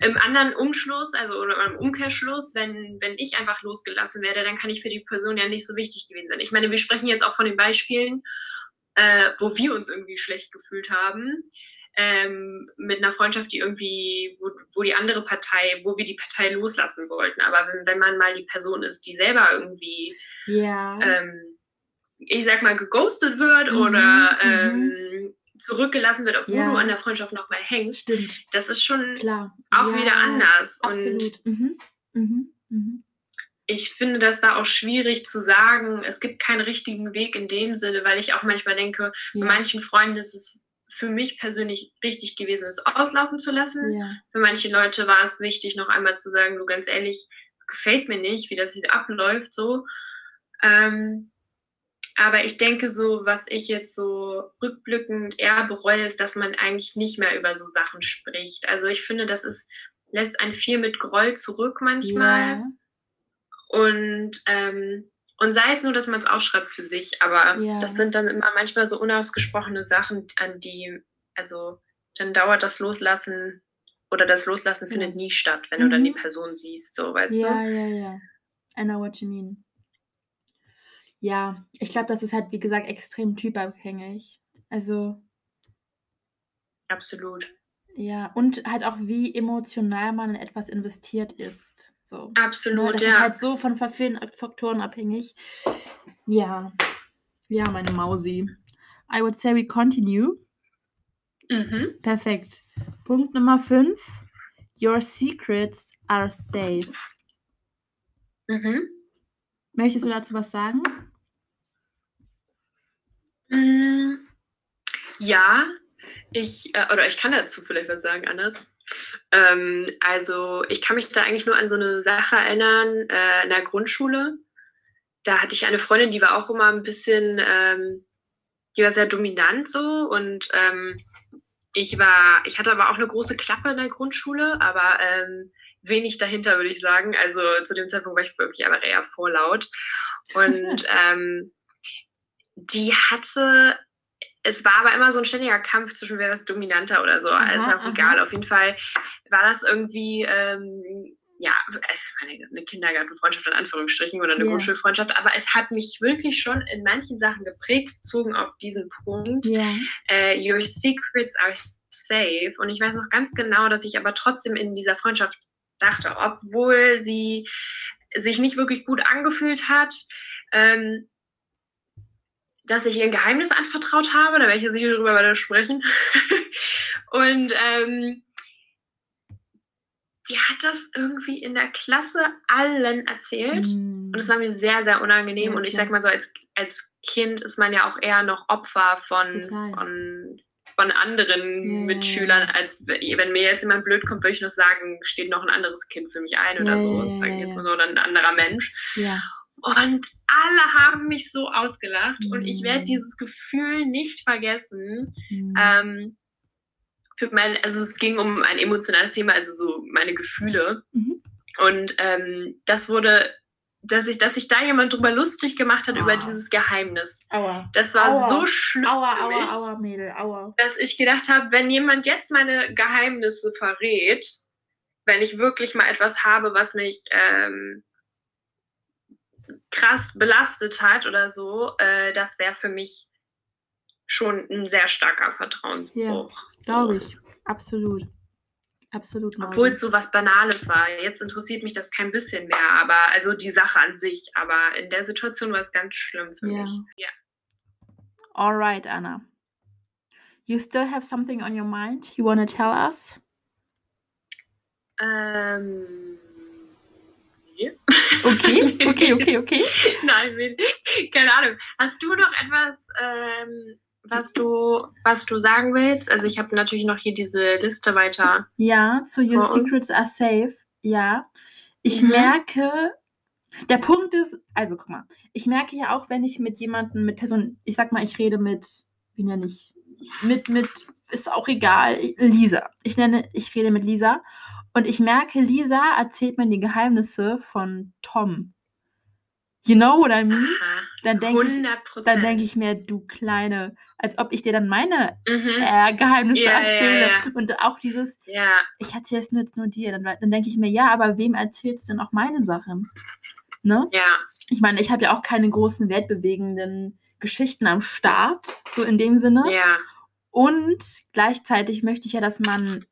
im anderen Umschluss, also oder im Umkehrschluss, wenn, wenn ich einfach losgelassen werde, dann kann ich für die Person ja nicht so wichtig gewesen sein. Ich meine, wir sprechen jetzt auch von den Beispielen, äh, wo wir uns irgendwie schlecht gefühlt haben. Ähm, mit einer Freundschaft, die irgendwie, wo, wo, die andere Partei, wo wir die Partei loslassen wollten. Aber wenn, wenn man mal die Person ist, die selber irgendwie, ja. ähm, ich sag mal, geghostet wird mhm, oder mhm. ähm, zurückgelassen wird, obwohl ja. du an der Freundschaft noch mal hängst, Stimmt. das ist schon Klar. auch ja, wieder anders. Absolut. Und mhm. Mhm. Mhm. ich finde das da auch schwierig zu sagen, es gibt keinen richtigen Weg in dem Sinne, weil ich auch manchmal denke, ja. bei manchen Freunden ist es für mich persönlich richtig gewesen, es auslaufen zu lassen. Für manche Leute war es wichtig, noch einmal zu sagen, du ganz ehrlich, gefällt mir nicht, wie das hier abläuft, so. Ähm, aber ich denke so, was ich jetzt so rückblickend eher bereue, ist, dass man eigentlich nicht mehr über so Sachen spricht. Also ich finde, das ist, lässt einen viel mit Groll zurück manchmal. Ja. Und, ähm, und sei es nur, dass man es aufschreibt für sich, aber ja. das sind dann immer manchmal so unausgesprochene Sachen, an die, also dann dauert das Loslassen oder das Loslassen ja. findet nie statt, wenn mhm. du dann die mhm. Person siehst, so weißt ja, du? Ja, ja, ja. I know what you mean. Ja, ich glaube, das ist halt, wie gesagt, extrem typabhängig. Also. Absolut. Ja, und halt auch, wie emotional man in etwas investiert ist. So. Ne, Absolut, ja. Das ja. ist halt so von vielen Faktoren abhängig. Ja. Ja, meine Mausi. I would say we continue. Mhm. Perfekt. Punkt Nummer 5. Your secrets are safe. Mhm. Möchtest du dazu was sagen? Mm, ja, ich, äh, oder ich kann dazu vielleicht was sagen, anders. Ähm, also ich kann mich da eigentlich nur an so eine Sache erinnern, äh, in der Grundschule. Da hatte ich eine Freundin, die war auch immer ein bisschen, ähm, die war sehr dominant so und ähm, ich war, ich hatte aber auch eine große Klappe in der Grundschule, aber ähm, wenig dahinter, würde ich sagen. Also zu dem Zeitpunkt war ich wirklich aber eher vorlaut. Und ähm, die hatte, es war aber immer so ein ständiger Kampf zwischen wer ist dominanter oder so. Aha, ist auch egal. Auf jeden Fall war das irgendwie, ähm, ja, eine, eine Kindergartenfreundschaft in Anführungsstrichen oder eine yeah. Grundschulfreundschaft, aber es hat mich wirklich schon in manchen Sachen geprägt, bezogen auf diesen Punkt. Yeah. Äh, your secrets are safe. Und ich weiß noch ganz genau, dass ich aber trotzdem in dieser Freundschaft dachte, obwohl sie sich nicht wirklich gut angefühlt hat, ähm, dass ich ihr ein Geheimnis anvertraut habe, da werde ich jetzt sicher drüber weiter sprechen. und ähm, die hat das irgendwie in der Klasse allen erzählt. Mm. Und es war mir sehr, sehr unangenehm. Ja, und ich sag mal so, als, als Kind ist man ja auch eher noch Opfer von, von, von anderen ja, Mitschülern, als wenn mir jetzt jemand blöd kommt, würde ich noch sagen, steht noch ein anderes Kind für mich ein oder so, sage ich jetzt mal so, oder ein anderer Mensch. Ja. Und alle haben mich so ausgelacht mhm. und ich werde mhm. dieses Gefühl nicht vergessen. Mhm. Ähm, für mein, also es ging um ein emotionales Thema, also so meine Gefühle. Mhm. Und ähm, das wurde, dass sich dass ich da jemand drüber lustig gemacht hat, aua. über dieses Geheimnis. Aua. Das war aua. so schlimm. Aua, für mich, aua, aua, Mädel, aua. Dass ich gedacht habe, wenn jemand jetzt meine Geheimnisse verrät, wenn ich wirklich mal etwas habe, was mich ähm, krass belastet hat oder so, äh, das wäre für mich schon ein sehr starker Vertrauensbruch. Ja, glaube ich. Absolut. Absolut. Obwohl es so was Banales war. Jetzt interessiert mich das kein bisschen mehr, aber also die Sache an sich. Aber in der Situation war es ganz schlimm für ja. mich. Ja. Alright, Anna. You still have something on your mind you want to tell us? Ähm. Okay, okay, okay, okay. Nein, keine Ahnung. Hast du noch etwas, ähm, was du, was du sagen willst? Also ich habe natürlich noch hier diese Liste weiter. Ja, zu Your Secrets Are Safe. Ja. Ich mhm. merke, Der Punkt ist, also guck mal, ich merke ja auch, wenn ich mit jemandem, mit Personen, ich sag mal, ich rede mit, wie nenne ich, mit, mit, ist auch egal, Lisa. Ich nenne, ich rede mit Lisa und ich merke, Lisa erzählt mir die Geheimnisse von Tom. You know what I mean? Aha, Dann denke ich, 100%. dann denke ich mir, du Kleine, als ob ich dir dann meine Mhm. äh, Geheimnisse Ja, ja, erzähle. ja. Und auch dieses, Ja, ich erzähle es nur, nur dir. Dann, dann denke ich mir, ja, aber wem erzählst du denn auch meine Sachen? Ne? ja. Ich meine, ich habe ja auch keine großen weltbewegenden Geschichten am Start, so in dem Sinne. Ja, Und gleichzeitig möchte ich ja, dass man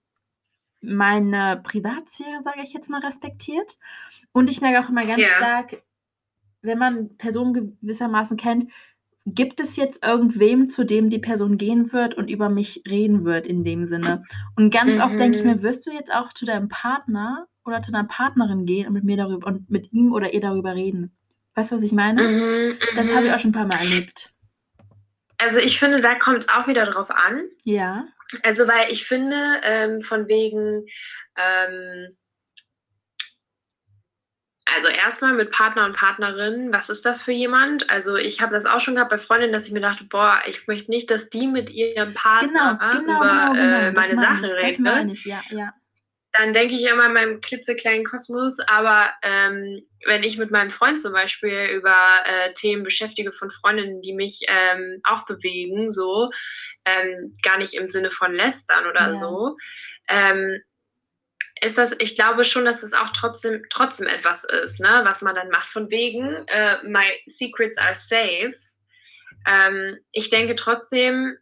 meine Privatsphäre, sage ich jetzt mal, respektiert. Und ich merke auch immer ganz Ja. stark, wenn man Personen gewissermaßen kennt, gibt es jetzt irgendwem, zu dem die Person gehen wird und über mich reden wird in dem Sinne. Und ganz oft denke ich Mhm. mir, wirst du jetzt auch zu deinem Partner oder zu deiner Partnerin gehen und mit mir darüber und mit ihm oder ihr darüber reden? Weißt du, was ich meine? Mhm, Das mhm. habe ich auch schon ein paar Mal erlebt. Also ich finde, da kommt es auch wieder drauf an. Ja. Also weil ich finde, ähm, von wegen, ähm, also erstmal mit Partner und Partnerin, was ist das für jemand? Also ich habe das auch schon gehabt bei Freundinnen, dass ich mir dachte, boah, ich möchte nicht, dass die mit ihrem Genau, Partner genau, über genau, genau. äh, Das meine Sachen ich, das redet. meine ich, ja, ja. Dann denke ich immer in meinem klitzekleinen Kosmos, aber ähm, wenn ich mit meinem Freund zum Beispiel über äh, Themen beschäftige von Freundinnen, die mich ähm, auch bewegen, so, ähm, gar nicht im Sinne von lästern oder Ja. so, ähm, ist das, ich glaube schon, dass es auch trotzdem, trotzdem etwas ist, ne, was man dann macht. Von wegen, äh, my secrets are safe. Ähm, ich denke trotzdem,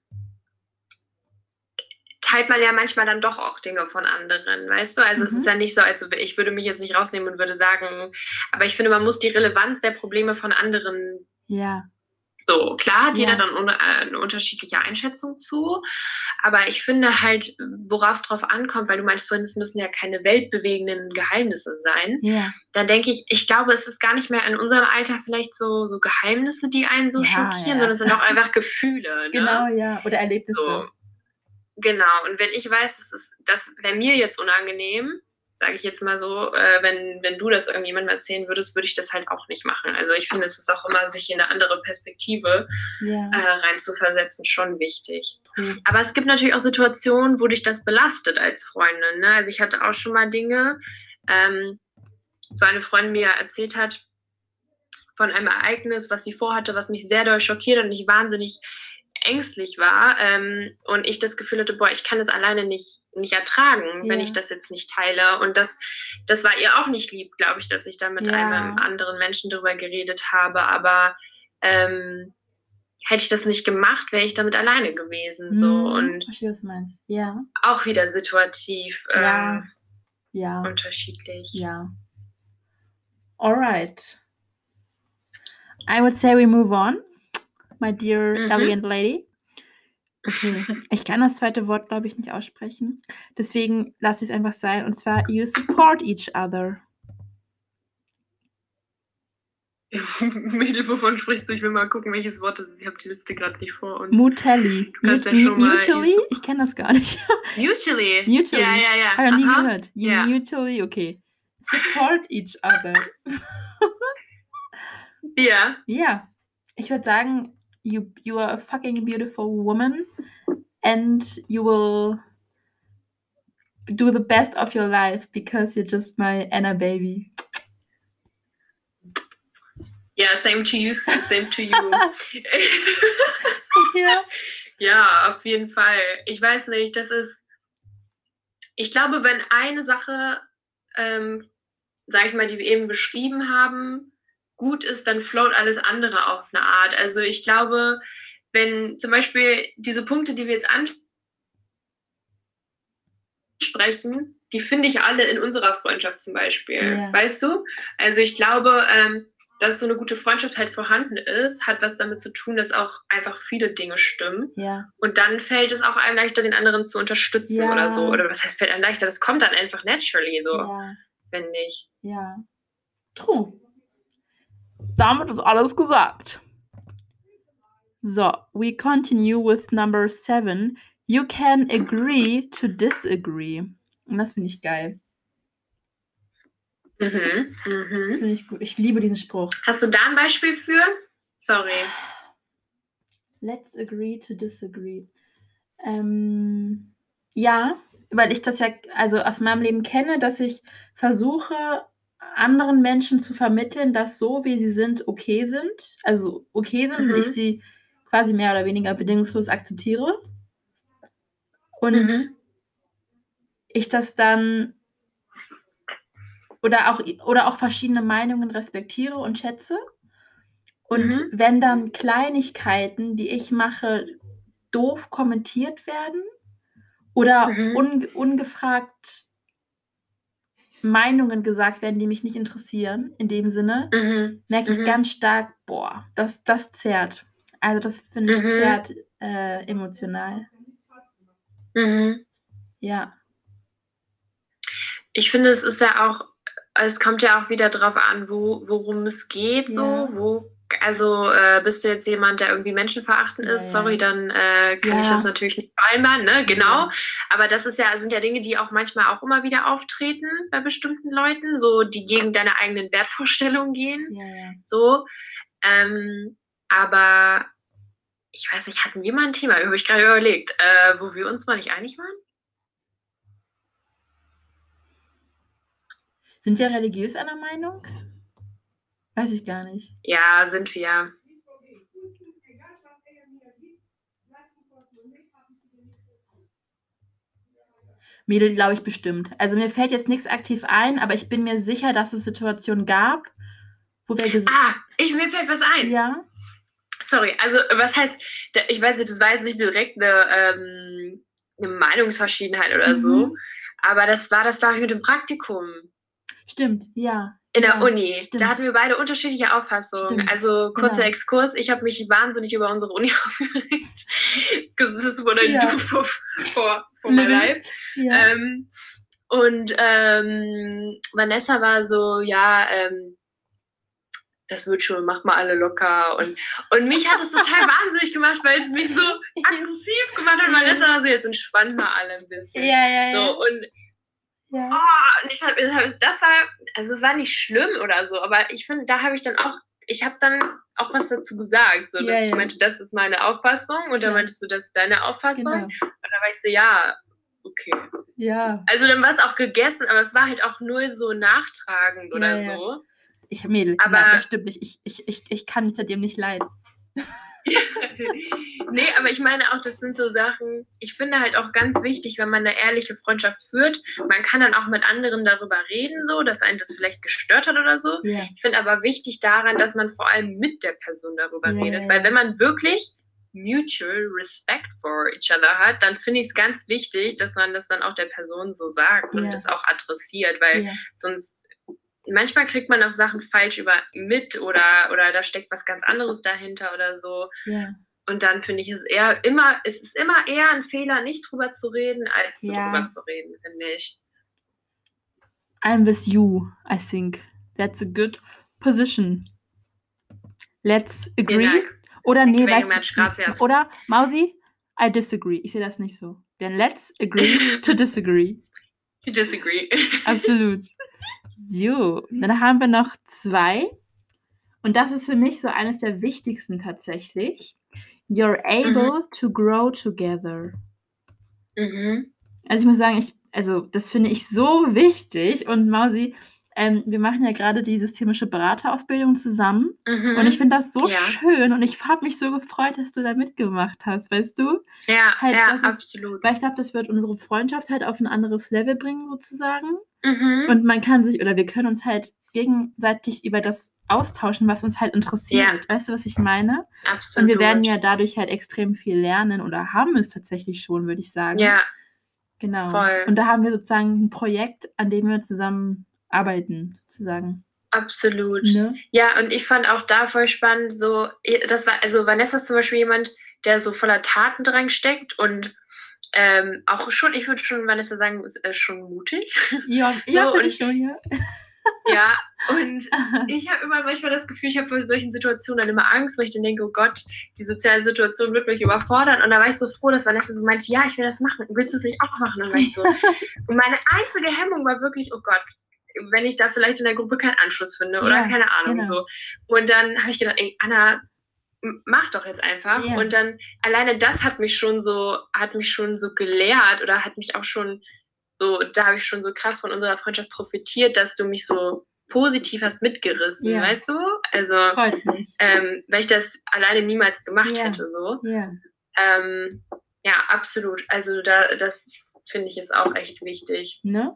teilt man ja manchmal dann doch auch Dinge von anderen, weißt du? Also es Mhm. ist ja nicht so, als ich würde mich jetzt nicht rausnehmen und würde sagen, aber ich finde, man muss die Relevanz der Probleme von anderen Ja, so, klar hat jeder Ja. dann un- äh, eine unterschiedliche Einschätzung zu, aber ich finde halt, worauf es drauf ankommt, weil du meinst vorhin, es müssen ja keine weltbewegenden Geheimnisse sein, ja, dann denke ich, ich glaube, es ist gar nicht mehr in unserem Alter vielleicht so, so Geheimnisse, die einen so Ja, schockieren, sondern es sind auch einfach Gefühle. Ne? genau, ja. Oder Erlebnisse. So. Genau, und wenn ich weiß, das, ist, das wäre mir jetzt unangenehm, sage ich jetzt mal so, äh, wenn, wenn du das irgendjemandem erzählen würdest, würde ich das halt auch nicht machen. Also ich finde, es ist auch immer, sich in eine andere Perspektive Ja, äh, reinzuversetzen, schon wichtig. true. Aber es gibt natürlich auch Situationen, wo dich das belastet als Freundin. Ne? Also ich hatte auch schon mal Dinge, ähm, so eine Freundin mir erzählt hat von einem Ereignis, was sie vorhatte, was mich sehr doll schockiert und ich wahnsinnig ängstlich war ähm, und ich das Gefühl hatte, boah, ich kann das alleine nicht, nicht ertragen, wenn Ja. ich das jetzt nicht teile. Und das, das war ihr auch nicht lieb, glaube ich, dass ich da mit Ja. einem anderen Menschen drüber geredet habe. Aber ähm, hätte ich das nicht gemacht, wäre ich damit alleine gewesen. So Hm, und ich du meinst. Ja, auch wieder situativ ähm, Ja. ja, unterschiedlich. ja. Alright. I would say we move on, my dear Mhm. elegant lady. Okay. Ich kann das zweite Wort, glaube ich, nicht aussprechen. Deswegen lasse ich es einfach sein. Und zwar, you support each other. Mädel, wovon sprichst du? Ich will mal gucken, welches Wort das ist. Ich habe die Liste gerade nicht vor. Du kannst ja Mu- schon mal mutually? Ich kenne das gar nicht. Mutually. Mutually. Ja, ja, ja. Habe ich noch nie gehört. You Ja. mutually, okay. Support each other. Ja. Ja. Ich würde sagen, you, you are a fucking beautiful woman and you will do the best of your life because you're just my Anna baby. Yeah, same to you, same to you. ja. ja, auf jeden Fall. Ich weiß nicht, das ist. Ich glaube, wenn eine Sache, ähm, sag ich mal, die wir eben beschrieben haben, gut ist, dann float alles andere auf eine Art. Also ich glaube, wenn zum Beispiel diese Punkte, die wir jetzt ansprechen, die finde ich alle in unserer Freundschaft zum Beispiel. Ja. Weißt du? Also ich glaube, ähm, dass so eine gute Freundschaft halt vorhanden ist, hat was damit zu tun, dass auch einfach viele Dinge stimmen. Ja. Und dann fällt es auch einem leichter, den anderen zu unterstützen Ja. oder so. Oder was heißt, fällt einem leichter? Das kommt dann einfach naturally so, Ja. finde ich. Ja. True. Damit ist alles gesagt. So, we continue with number seven. You can agree to disagree. Und das finde ich geil. Mhm. Mhm. finde ich gut. Ich liebe diesen Spruch. Hast du da ein Beispiel für? Sorry. Let's agree to disagree. Ähm, ja, weil ich das ja also aus meinem Leben kenne, dass ich versuche, anderen Menschen zu vermitteln, dass so wie sie sind, okay sind. Also okay sind und Mhm. ich sie quasi mehr oder weniger bedingungslos akzeptiere. Und Mhm. ich das dann oder auch, oder auch verschiedene Meinungen respektiere und schätze. Und Mhm. wenn dann Kleinigkeiten, die ich mache, doof kommentiert werden oder Mhm. un, ungefragt Meinungen gesagt werden, die mich nicht interessieren, in dem Sinne, Mhm. merke ich Mhm. ganz stark, boah, das, das zerrt. Also das finde ich Mhm. zerrt äh, emotional. Mhm. Ja. Ich finde, es ist ja auch, es kommt ja auch wieder drauf an, wo, worum es geht, so, Ja. wo, also äh, bist du jetzt jemand, der irgendwie menschenverachtend ist, ja. sorry, dann äh, kann ich Ja. das natürlich nicht vereinbaren, ne? Genau. Ja. Aber das ist ja, sind ja Dinge, die auch manchmal auch immer wieder auftreten bei bestimmten Leuten, so die gegen deine eigenen Wertvorstellungen gehen. So. Ähm, aber ich weiß nicht, hatten wir mal ein Thema, habe ich gerade überlegt, äh, wo wir uns mal nicht einig waren? Sind wir religiös einer Meinung? Weiß ich gar nicht. Ja, sind wir. Mädel, glaube ich, bestimmt. Also mir fällt jetzt nichts aktiv ein, aber ich bin mir sicher, dass es Situationen gab, wo wir gesagt Ah, ich, mir fällt was ein. Ja. Sorry, also was heißt, ich weiß nicht, das war jetzt nicht direkt eine, ähm, eine Meinungsverschiedenheit oder so, Mhm. aber das war das, glaube ich, mit dem Praktikum Stimmt, ja. In der Uni. stimmt. Da hatten wir beide unterschiedliche Auffassungen. Stimmt, Also kurzer genau. Exkurs, ich habe mich wahnsinnig über unsere Uni aufgeregt. This is what I Ja. do for, for, for my Living. life. Ja. Ähm, und ähm, Vanessa war so, ja, ähm, das wird schon, mach mal alle locker. Und, und mich hat es total wahnsinnig gemacht, weil es mich so aggressiv gemacht hat. Vanessa war so, jetzt entspannt mal alle ein bisschen. ja, ja, ja. So, und ja. oh, und ich hab, das war, also es war nicht schlimm oder so, aber ich finde, da habe ich dann auch, ich habe dann auch was dazu gesagt. So, Ja, ich ja. meinte, das ist meine Auffassung und dann Ja. meintest du, das ist deine Auffassung. Genau. Und dann war ich so, ja, okay. Ja. Also dann war es auch gegessen, aber es war halt auch nur so nachtragend oder Ja, so. Ich, Mädel, Aber- nein, das stimmt nicht. Ich, ich, ich, ich kann seitdem nicht leiden. nee, aber ich meine auch, das sind so Sachen, ich finde halt auch ganz wichtig, wenn man eine ehrliche Freundschaft führt, man kann dann auch mit anderen darüber reden, so, dass einen das vielleicht gestört hat oder so. Ja. Ich finde aber wichtig daran, dass man vor allem mit der Person darüber Ja, redet, weil wenn man wirklich mutual respect for each other hat, dann finde ich es ganz wichtig, dass man das dann auch der Person so sagt und Ja. das auch adressiert, weil sonst manchmal kriegt man auch Sachen falsch über mit oder oder da steckt was ganz anderes dahinter oder so Ja. und dann finde ich es eher immer es ist immer eher ein Fehler nicht drüber zu reden als Ja. drüber zu reden finde ich I'm with you, I think. That's a good position. Let's agree. Oder nee, weißt du, oder Mausi, I disagree. Ich sehe das nicht so. Denn let's agree to disagree. I disagree Absolut. So, dann haben wir noch zwei. Und das ist für mich so eines der wichtigsten tatsächlich. You're able to grow together. mhm. Also ich muss sagen, ich, also das finde ich so wichtig. Und Mausi, ähm, wir machen ja gerade die systemische Beraterausbildung zusammen. Mhm. Und ich finde das so Ja. schön und ich habe mich so gefreut, dass du da mitgemacht hast, weißt du? ja, halt, ja das ist- absolut Weil ich glaube, das wird unsere Freundschaft halt auf ein anderes Level bringen, sozusagen. mhm. Und man kann sich oder wir können uns halt gegenseitig über das austauschen, was uns halt interessiert. Ja. Weißt du, was ich meine? absolut Und wir werden ja dadurch halt extrem viel lernen oder haben es tatsächlich schon, würde ich sagen. ja Genau. voll. Und da haben wir sozusagen ein Projekt, an dem wir zusammen arbeiten, sozusagen. absolut Ne? Ja, und ich fand auch da voll spannend, so, das war, also Vanessa ist zum Beispiel jemand, der so voller Tatendrang steckt und ähm, auch schon, ich würde schon Vanessa sagen, ist äh, schon mutig. Ja, So, ja, und- ich schon, ja. ja, und ich habe immer manchmal das Gefühl, ich habe vor solchen Situationen dann immer Angst, weil ich dann denke, oh Gott, die soziale Situation wird mich überfordern. Und da war ich so froh, dass Vanessa so meinte, ja, ich will das machen. Willst du es nicht auch machen? Und, ich so, und meine einzige Hemmung war wirklich, oh Gott, wenn ich da vielleicht in der Gruppe keinen Anschluss finde oder Ja, keine Ahnung genau. so. Und dann habe ich gedacht, ey, Anna, mach doch jetzt einfach. Ja. Und dann alleine das hat mich schon so, hat mich schon so gelehrt oder hat mich auch schon so, da habe ich schon so krass von unserer Freundschaft profitiert, dass du mich so positiv hast mitgerissen, Ja. weißt du? Also, Freut mich. ähm, weil ich das alleine niemals gemacht Ja. hätte, so. Ja. Ähm, ja, absolut. Also da, das finde ich ist auch echt wichtig. Ne?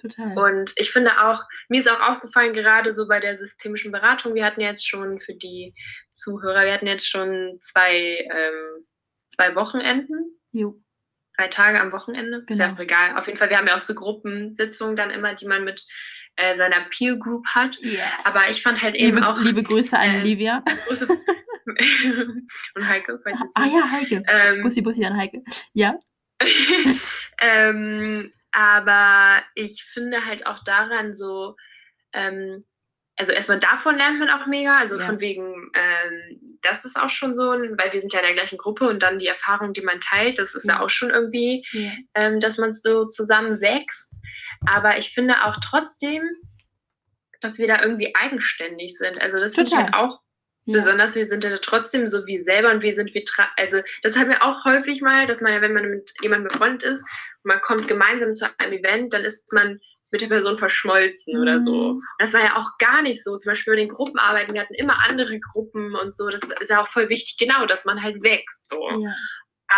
Total. Und ich finde auch, mir ist auch aufgefallen, gerade so bei der systemischen Beratung, wir hatten jetzt schon für die Zuhörer, wir hatten jetzt schon zwei, ähm, zwei Wochenenden, jo. zwei Tage am Wochenende. Ist ja Genau. auch egal. Auf jeden Fall, wir haben ja auch so Gruppensitzungen dann immer, die man mit äh, seiner Peer Group hat. Yes. Aber ich fand halt eben liebe, auch liebe Grüße an äh, Livia. große und Heike, falls Ah ja, Heike. Ähm, Bussi, Bussi an Heike. Ja. ähm, aber ich finde halt auch daran so, ähm, also erstmal davon lernt man auch mega, also Ja. von wegen, ähm, das ist auch schon so, weil wir sind ja in der gleichen Gruppe und dann die Erfahrung, die man teilt, das ist ja, Ja. auch schon irgendwie, ja. ähm, dass man so zusammen wächst. Aber ich finde auch trotzdem, dass wir da irgendwie eigenständig sind. Also das finde ich halt auch Ja. Besonders wir sind ja trotzdem so wie selber und wir sind wir tra- also das haben wir auch häufig mal, dass man ja, wenn man mit jemandem befreundet ist und man kommt gemeinsam zu einem Event, dann ist man mit der Person verschmolzen oder so. Mhm. Das war ja auch gar nicht so. Zum Beispiel bei den Gruppenarbeiten, wir hatten immer andere Gruppen und so. Das ist ja auch voll wichtig, genau, dass man halt wächst. So. Ja.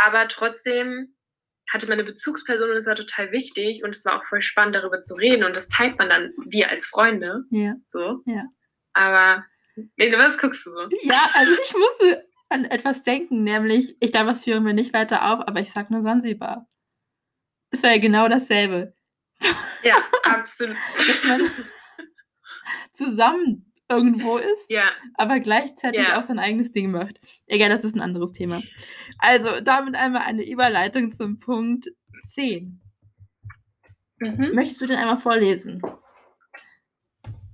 Aber trotzdem hatte man eine Bezugsperson und es war total wichtig und es war auch voll spannend, darüber zu reden. Und das teilt man dann wir als Freunde. Ja. So. Ja. Aber Lene, was guckst du so? ja, also ich musste an etwas denken, nämlich, ich glaube, das führen wir nicht weiter auf, aber ich sag nur Sansibar. Es war ja genau dasselbe. Ja, absolut. Dass man zusammen irgendwo ist, Ja, aber gleichzeitig Ja. auch sein eigenes Ding macht. Egal, das ist ein anderes Thema. Also, damit einmal eine Überleitung zum Punkt 10. mhm. Möchtest du den einmal vorlesen?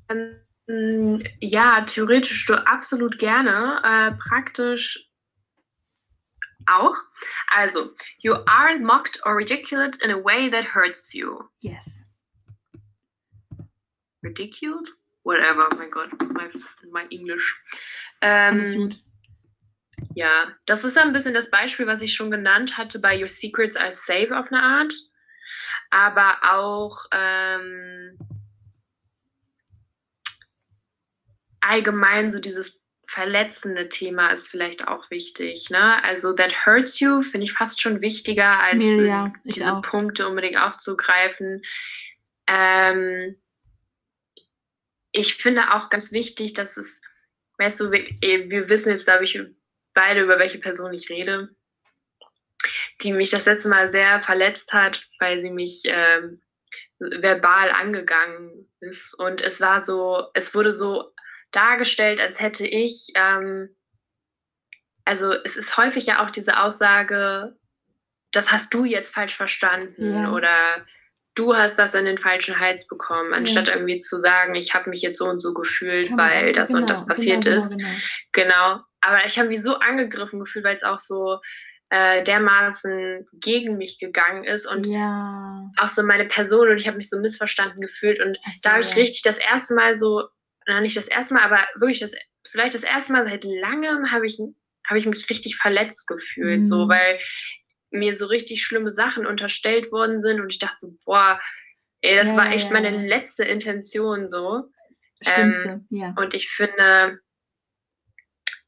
Ähm, ja, theoretisch du absolut gerne. Äh, praktisch auch. Also, you aren't mocked or ridiculed in a way that hurts you. Yes. Ridiculed? Whatever, oh mein Gott, mein, mein Englisch. Ähm. Ja, das ist ein bisschen das Beispiel, was ich schon genannt hatte bei Your Secrets Are Safe auf eine Art. Aber auch ähm, allgemein so dieses verletzende Thema ist vielleicht auch wichtig. Ne? Also that hurts you finde ich fast schon wichtiger, als Mir, ja, diese auch. Punkte unbedingt aufzugreifen. Ähm, ich finde auch ganz wichtig, dass es, weißt du, wir, eh, wir wissen jetzt, glaube ich, beide, über welche Person ich rede, die mich das letzte Mal sehr verletzt hat, weil sie mich ähm, verbal angegangen ist. Und es war so, es wurde so dargestellt, als hätte ich, ähm, also es ist häufig ja auch diese Aussage, das hast du jetzt falsch verstanden Ja. oder du hast das in den falschen Hals bekommen, anstatt irgendwie zu sagen, ich habe mich jetzt so und so gefühlt, Kann man weil das und das Genau, passiert genau, ist. Genau, genau. Genau. Aber ich habe mich so angegriffen gefühlt, weil es auch so äh, dermaßen gegen mich gegangen ist und Ja. auch so meine Person und ich habe mich so missverstanden gefühlt und so, da habe ich ja. richtig das erste Mal so, na nicht das erste Mal, aber wirklich das, vielleicht das erste Mal seit langem habe ich, habe ich mich richtig verletzt gefühlt, so, Mhm. weil mir so richtig schlimme Sachen unterstellt worden sind und ich dachte so, boah, ey, das Ja, war echt ja, meine ja. letzte Intention so. Schlimmste, ja. Und ich finde,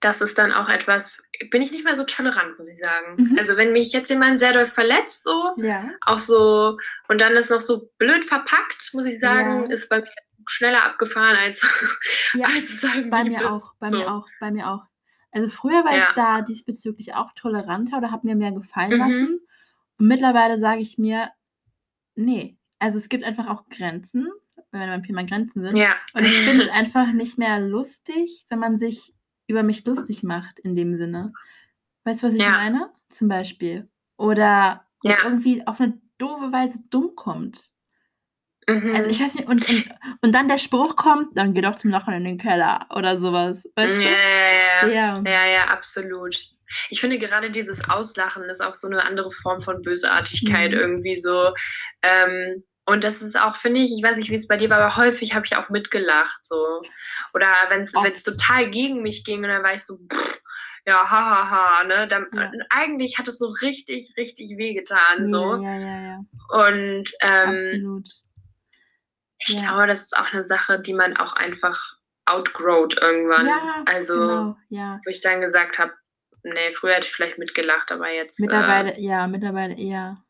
das ist dann auch etwas, bin ich nicht mehr so tolerant, muss ich sagen. Mhm. Also wenn mich jetzt jemand sehr doll verletzt, so, Ja. auch so, und dann ist noch so blöd verpackt, muss ich sagen, Ja. ist bei mir schneller abgefahren als, Ja, als es irgendwie bei mir ist. auch, bei so. mir auch, bei mir auch. Also früher war Ja. ich da diesbezüglich auch toleranter oder habe mir mehr gefallen Mhm. lassen. Und mittlerweile sage ich mir, nee, also es gibt einfach auch Grenzen, wenn beim Thema Grenzen sind. Ja. Und ich finde es einfach nicht mehr lustig, wenn man sich über mich lustig macht in dem Sinne. Weißt du, was ich Ja. meine? Zum Beispiel. Oder Ja. irgendwie auf eine doofe Weise dumm kommt. Mhm. Also ich weiß nicht, und, und, und dann der Spruch kommt, dann geh doch zum Lachen in den Keller oder sowas. Weißt ja, du? ja, ja, ja. Ja. Ja, ja, absolut. Ich finde gerade dieses Auslachen ist auch so eine andere Form von Bösartigkeit Mhm. irgendwie so. Ähm, Und das ist auch, finde ich, ich weiß nicht, wie es bei dir war, aber häufig habe ich auch mitgelacht. So. Oder wenn es total gegen mich ging und dann war ich so, pff, ja, hahaha, ha, ha, ne? Dann, Ja. Eigentlich hat es so richtig, richtig wehgetan. So. Ja, ja, ja. Und ähm, Absolut. Ich Ja. glaube, das ist auch eine Sache, die man auch einfach outgrowt irgendwann. Ja, also, genau, ja. wo ich dann gesagt habe, nee, früher hätte ich vielleicht mitgelacht, aber jetzt, Mittlerweile, ja, mittlerweile eher.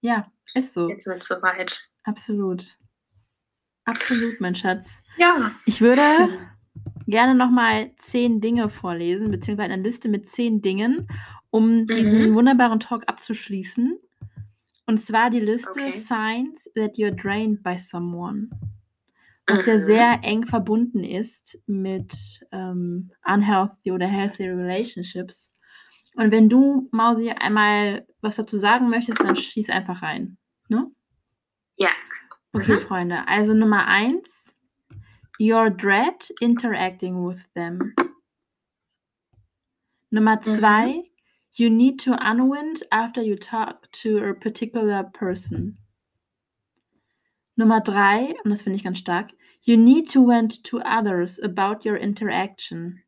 Ja, ist so. äh, jetzt wird es soweit. Absolut. Absolut, mein Schatz. Ja. Ich würde gerne nochmal zehn Dinge vorlesen, beziehungsweise eine Liste mit zehn Dingen, um diesen Mhm. wunderbaren Talk abzuschließen. Und zwar die Liste Okay. Signs that you're drained by someone. Was ja Mhm. sehr eng verbunden ist mit ähm, unhealthy oder healthy relationships. Und wenn du, Mausi, einmal was dazu sagen möchtest, dann schieß einfach rein. Ne? Ja. Okay, Mhm. Freunde. Also Nummer eins, your dread interacting with them. Nummer Mhm. You need to unwind after you talk to a particular person. Nummer drei, und das finde ich ganz stark, you need to vent to others about your interaction.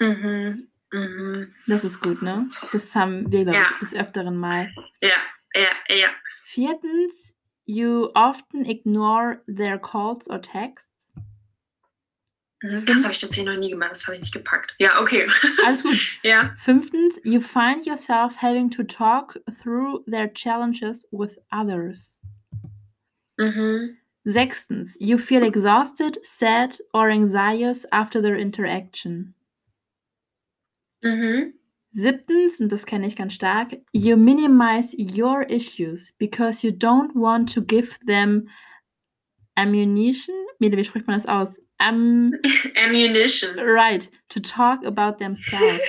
Mhm. Mhm. Das ist gut, ne? Das haben wir, glaube Ja. ich, des Öfteren mal. Ja, ja, ja. Viertens, you often ignore their calls or texts. Mhm. Das habe ich hier noch nie gemacht, das habe ich nicht gepackt. Ja, okay. Alles gut. ja. Fünftens, you find yourself having to talk through their challenges with others. Mhm. Sechstens, you feel exhausted, sad, or anxious after their interaction. Mhm. Siebtens, und das kenne ich ganz stark, you minimize your issues because you don't want to give them ammunition. Wie spricht man das aus? Am, Ammunition. right, to talk about themselves.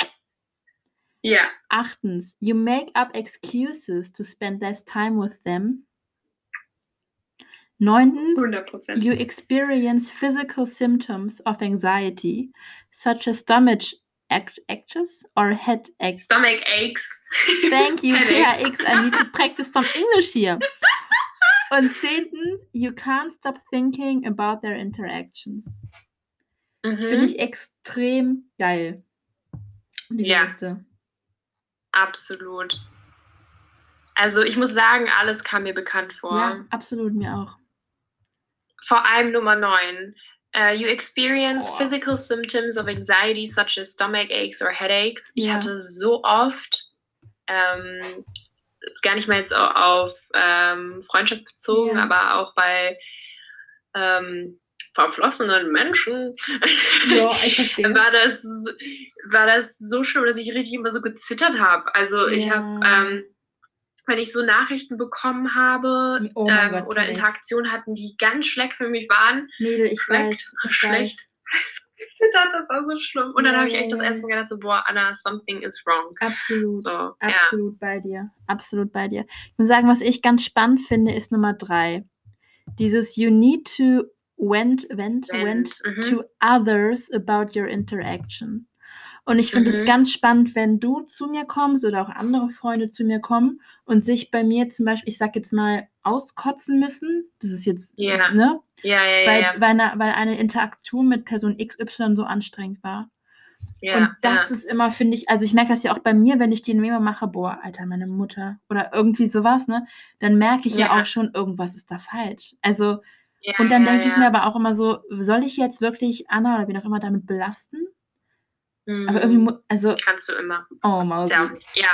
yeah. Achtens, you make up excuses to spend less time with them. Neuntens, 100 Prozent. you experience physical symptoms of anxiety, such as stomach act- aches or headaches. Stomach aches. Thank you. THX. I need to practice some English here. Und zehntens, you can't stop thinking about their interactions. Finde Mhm. ich extrem geil. Diese Ja. Liste. Absolut. Also ich muss sagen, alles kam mir bekannt vor. Ja, absolut, mir auch. Vor allem Nummer 9. Uh, you experience Oh. physical symptoms of anxiety such as stomach aches or headaches. Ich Ja. hatte so oft, ähm, ist gar nicht mal jetzt au- auf ähm, Freundschaft bezogen, Ja. aber auch bei ähm, verflossenen Menschen. Ja, war das, war das so schlimm, dass ich richtig immer so gezittert habe. Also ich Ja. habe, ähm, wenn ich so Nachrichten bekommen habe Oh ähm, Gott, oder. Interaktionen hatten, die ganz schlecht für mich waren, Mädel, ich schlecht, weiß, ich schlecht. weiß. Gezittert, das war so schlimm. Und dann Ja, habe ich ja, echt das ja. erste Mal gedacht, so, boah, Anna, something is wrong. Absolut. So, ja. Absolut bei dir. Absolut bei dir. Ich muss sagen, was ich ganz spannend finde, ist Nummer drei. Dieses You need to vent, vent, vent, Vent, mhm. to others about your interaction. Und ich finde es Mhm. ganz spannend, wenn du zu mir kommst oder auch andere Freunde zu mir kommen und sich bei mir zum Beispiel, ich sag jetzt mal, auskotzen müssen. Das ist jetzt, Ja. ne? Ja, ja, ja. Weil, ja. weil, eine, weil eine Interaktion mit Person XY so anstrengend war. ja, und das ja. ist immer, finde ich, also ich merke das ja auch bei mir, wenn ich die Memo mache, boah, Alter, meine Mutter oder irgendwie sowas, ne? Dann merke ich ja, Ja. auch schon, irgendwas ist da falsch. Also, und dann denke ich mir aber auch immer so, soll ich jetzt wirklich Anna oder wie auch immer damit belasten? Mhm. Aber irgendwie, mu- also, kannst du immer. oh Mausi. ja, ja.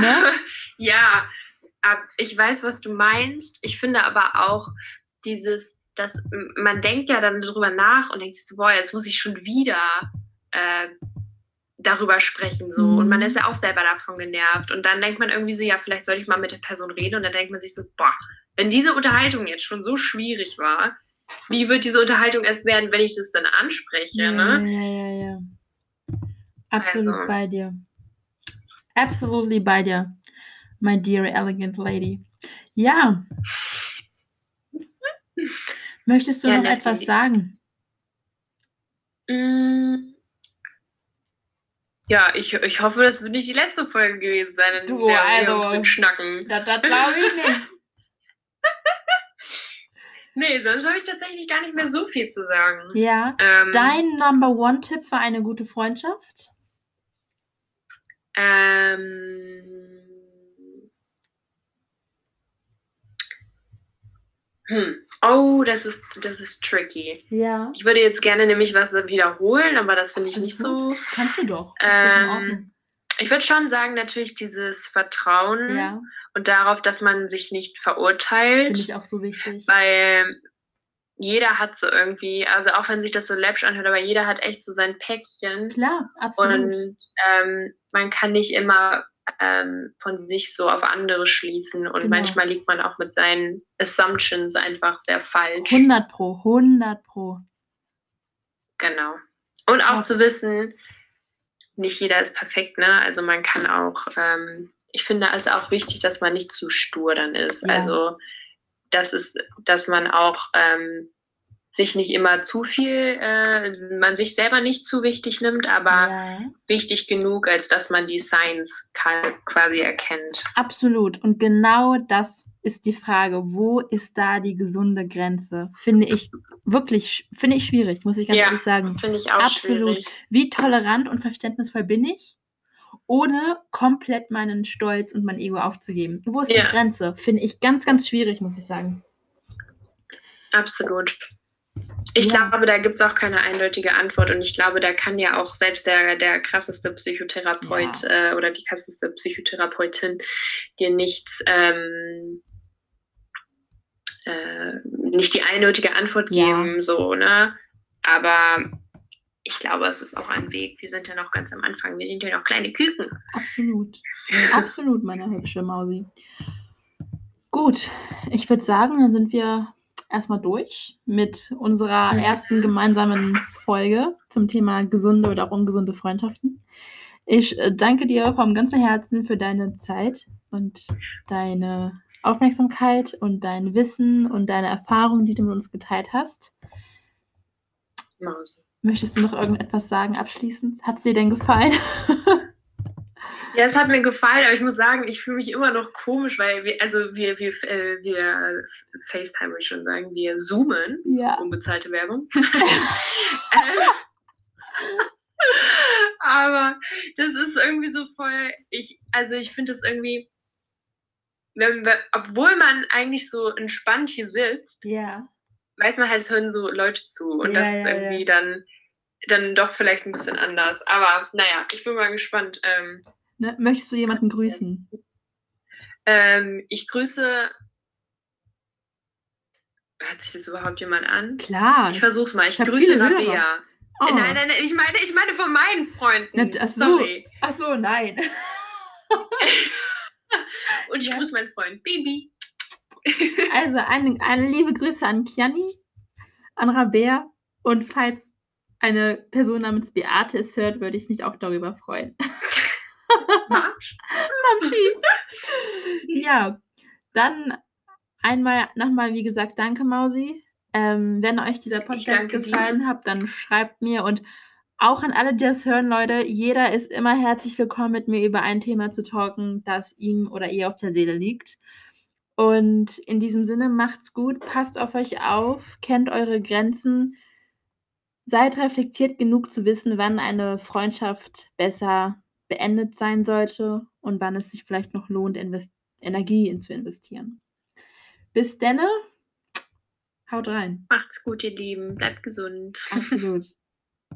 Ne? ja, ich weiß, was du meinst. Ich finde aber auch dieses, dass man denkt ja dann darüber nach und denkt sich so, boah, jetzt muss ich schon wieder äh, darüber sprechen so und man Mhm. ist ja auch selber davon genervt und dann denkt man irgendwie so, ja, vielleicht soll ich mal mit der Person reden und dann denkt man sich so, boah, wenn diese Unterhaltung jetzt schon so schwierig war, wie wird diese Unterhaltung erst werden, wenn ich das dann anspreche, Ja, ne? ja, ja, ja. Absolut Also. bei dir. Absolutely bei dir, my dear elegant lady. Ja. Möchtest du Ja, noch etwas sagen? Mm. Ja, ich, ich hoffe, das wird nicht die letzte Folge gewesen sein, in Du, der wir also- uns schnacken. Das, das glaube ich nicht. Nee, sonst habe ich tatsächlich gar nicht mehr so viel zu sagen. Ja. Ähm, Dein Number One-Tipp für eine gute Freundschaft? Ähm, hm. Oh, das ist, das ist tricky. Ja. Ich würde jetzt gerne nämlich was wiederholen, aber das finde ich nicht so. Kannst du doch. Ähm. Ich würde schon sagen, natürlich dieses Vertrauen Ja, und darauf, dass man sich nicht finde verurteilt, ich auch so wichtig. weil jeder hat so irgendwie, also auch wenn sich das so läppsch anhört, aber jeder hat echt so sein Päckchen Klar, absolut. und ähm, man kann nicht immer ähm, von sich so auf andere schließen und Genau. manchmal liegt man auch mit seinen Assumptions einfach sehr falsch. 100 pro, 100 pro. Genau. Und auch Top. zu wissen, nicht jeder ist perfekt, ne? Also man kann auch, ähm, ich finde es auch wichtig, dass man nicht zu stur dann ist. Ja. Also das ist, dass man auch ähm, sich nicht immer zu viel, äh, man sich selber nicht zu wichtig nimmt, aber Ja, wichtig genug, als dass man die Signs quasi erkennt. absolut. Und genau das ist die Frage. Wo ist da die gesunde Grenze? Finde ich wirklich, finde ich schwierig, muss ich ganz Ja. ehrlich sagen. Finde ich auch Absolut. schwierig. Wie tolerant und verständnisvoll bin ich, ohne komplett meinen Stolz und mein Ego aufzugeben? Wo ist Ja. die Grenze? Finde ich ganz, ganz schwierig, muss ich sagen. Absolut. Ich Ja. glaube, da gibt es auch keine eindeutige Antwort und ich glaube, da kann ja auch selbst der, der krasseste Psychotherapeut äh, oder die krasseste Psychotherapeutin dir nichts, ähm, äh, nicht die eindeutige Antwort Ja. geben, so, ne? Aber ich glaube, es ist auch ein Weg. Wir sind ja noch ganz am Anfang. Wir sind ja noch kleine Küken. Absolut. Absolut, meine hübsche Mausi. Gut, ich würde sagen, dann sind wir erstmal durch mit unserer ersten gemeinsamen Folge zum Thema gesunde oder auch ungesunde Freundschaften. Ich äh, danke dir vom ganzen Herzen für deine Zeit und deine Aufmerksamkeit und dein Wissen und deine Erfahrungen, die du mit uns geteilt hast. Mausi. Möchtest du noch irgendetwas sagen abschließend? Hat es dir denn gefallen? Ja, es hat mir gefallen, aber ich muss sagen, ich fühle mich immer noch komisch, weil wir, also wir, wir, äh, wir FaceTime, würde ich schon sagen, wir zoomen, ja. unbezahlte Werbung. Ähm, aber das ist irgendwie so voll, ich, also ich finde das irgendwie, wenn, obwohl man eigentlich so entspannt hier sitzt, Ja. Weiß man halt, es hören so Leute zu und Ja, das ist irgendwie dann, dann doch vielleicht ein bisschen anders. Aber naja, ich bin mal gespannt. Ähm, Ne? Möchtest du jemanden grüßen? Ähm, ich grüße. Hört sich das überhaupt jemand an? Klar. Ich versuch's mal. Ich, Ich grüße. Rabea. Oh. Nein, nein, nein, ich meine, ich meine von meinen Freunden. Na, ach so. Sorry. Ach so, nein. Und ich Ja. grüße meinen Freund Baby. Also, eine, eine liebe Grüße an Kiani, an Rabea und falls eine Person namens Beate es hört, würde ich mich auch darüber freuen. Mamschi. ja, dann einmal nochmal, wie gesagt, danke Mausi. Ähm, wenn euch dieser Podcast danke dir. gefallen hat, dann schreibt mir und auch an alle, die das hören, Leute, jeder ist immer herzlich willkommen, mit mir über ein Thema zu talken, das ihm oder ihr auf der Seele liegt. Und in diesem Sinne, macht's gut, passt auf euch auf, kennt eure Grenzen, seid reflektiert genug zu wissen, wann eine Freundschaft besser beendet sein sollte und wann es sich vielleicht noch lohnt, invest Energie in zu investieren. Bis denne, haut rein. Macht's gut, ihr Lieben. Bleibt gesund. Absolut.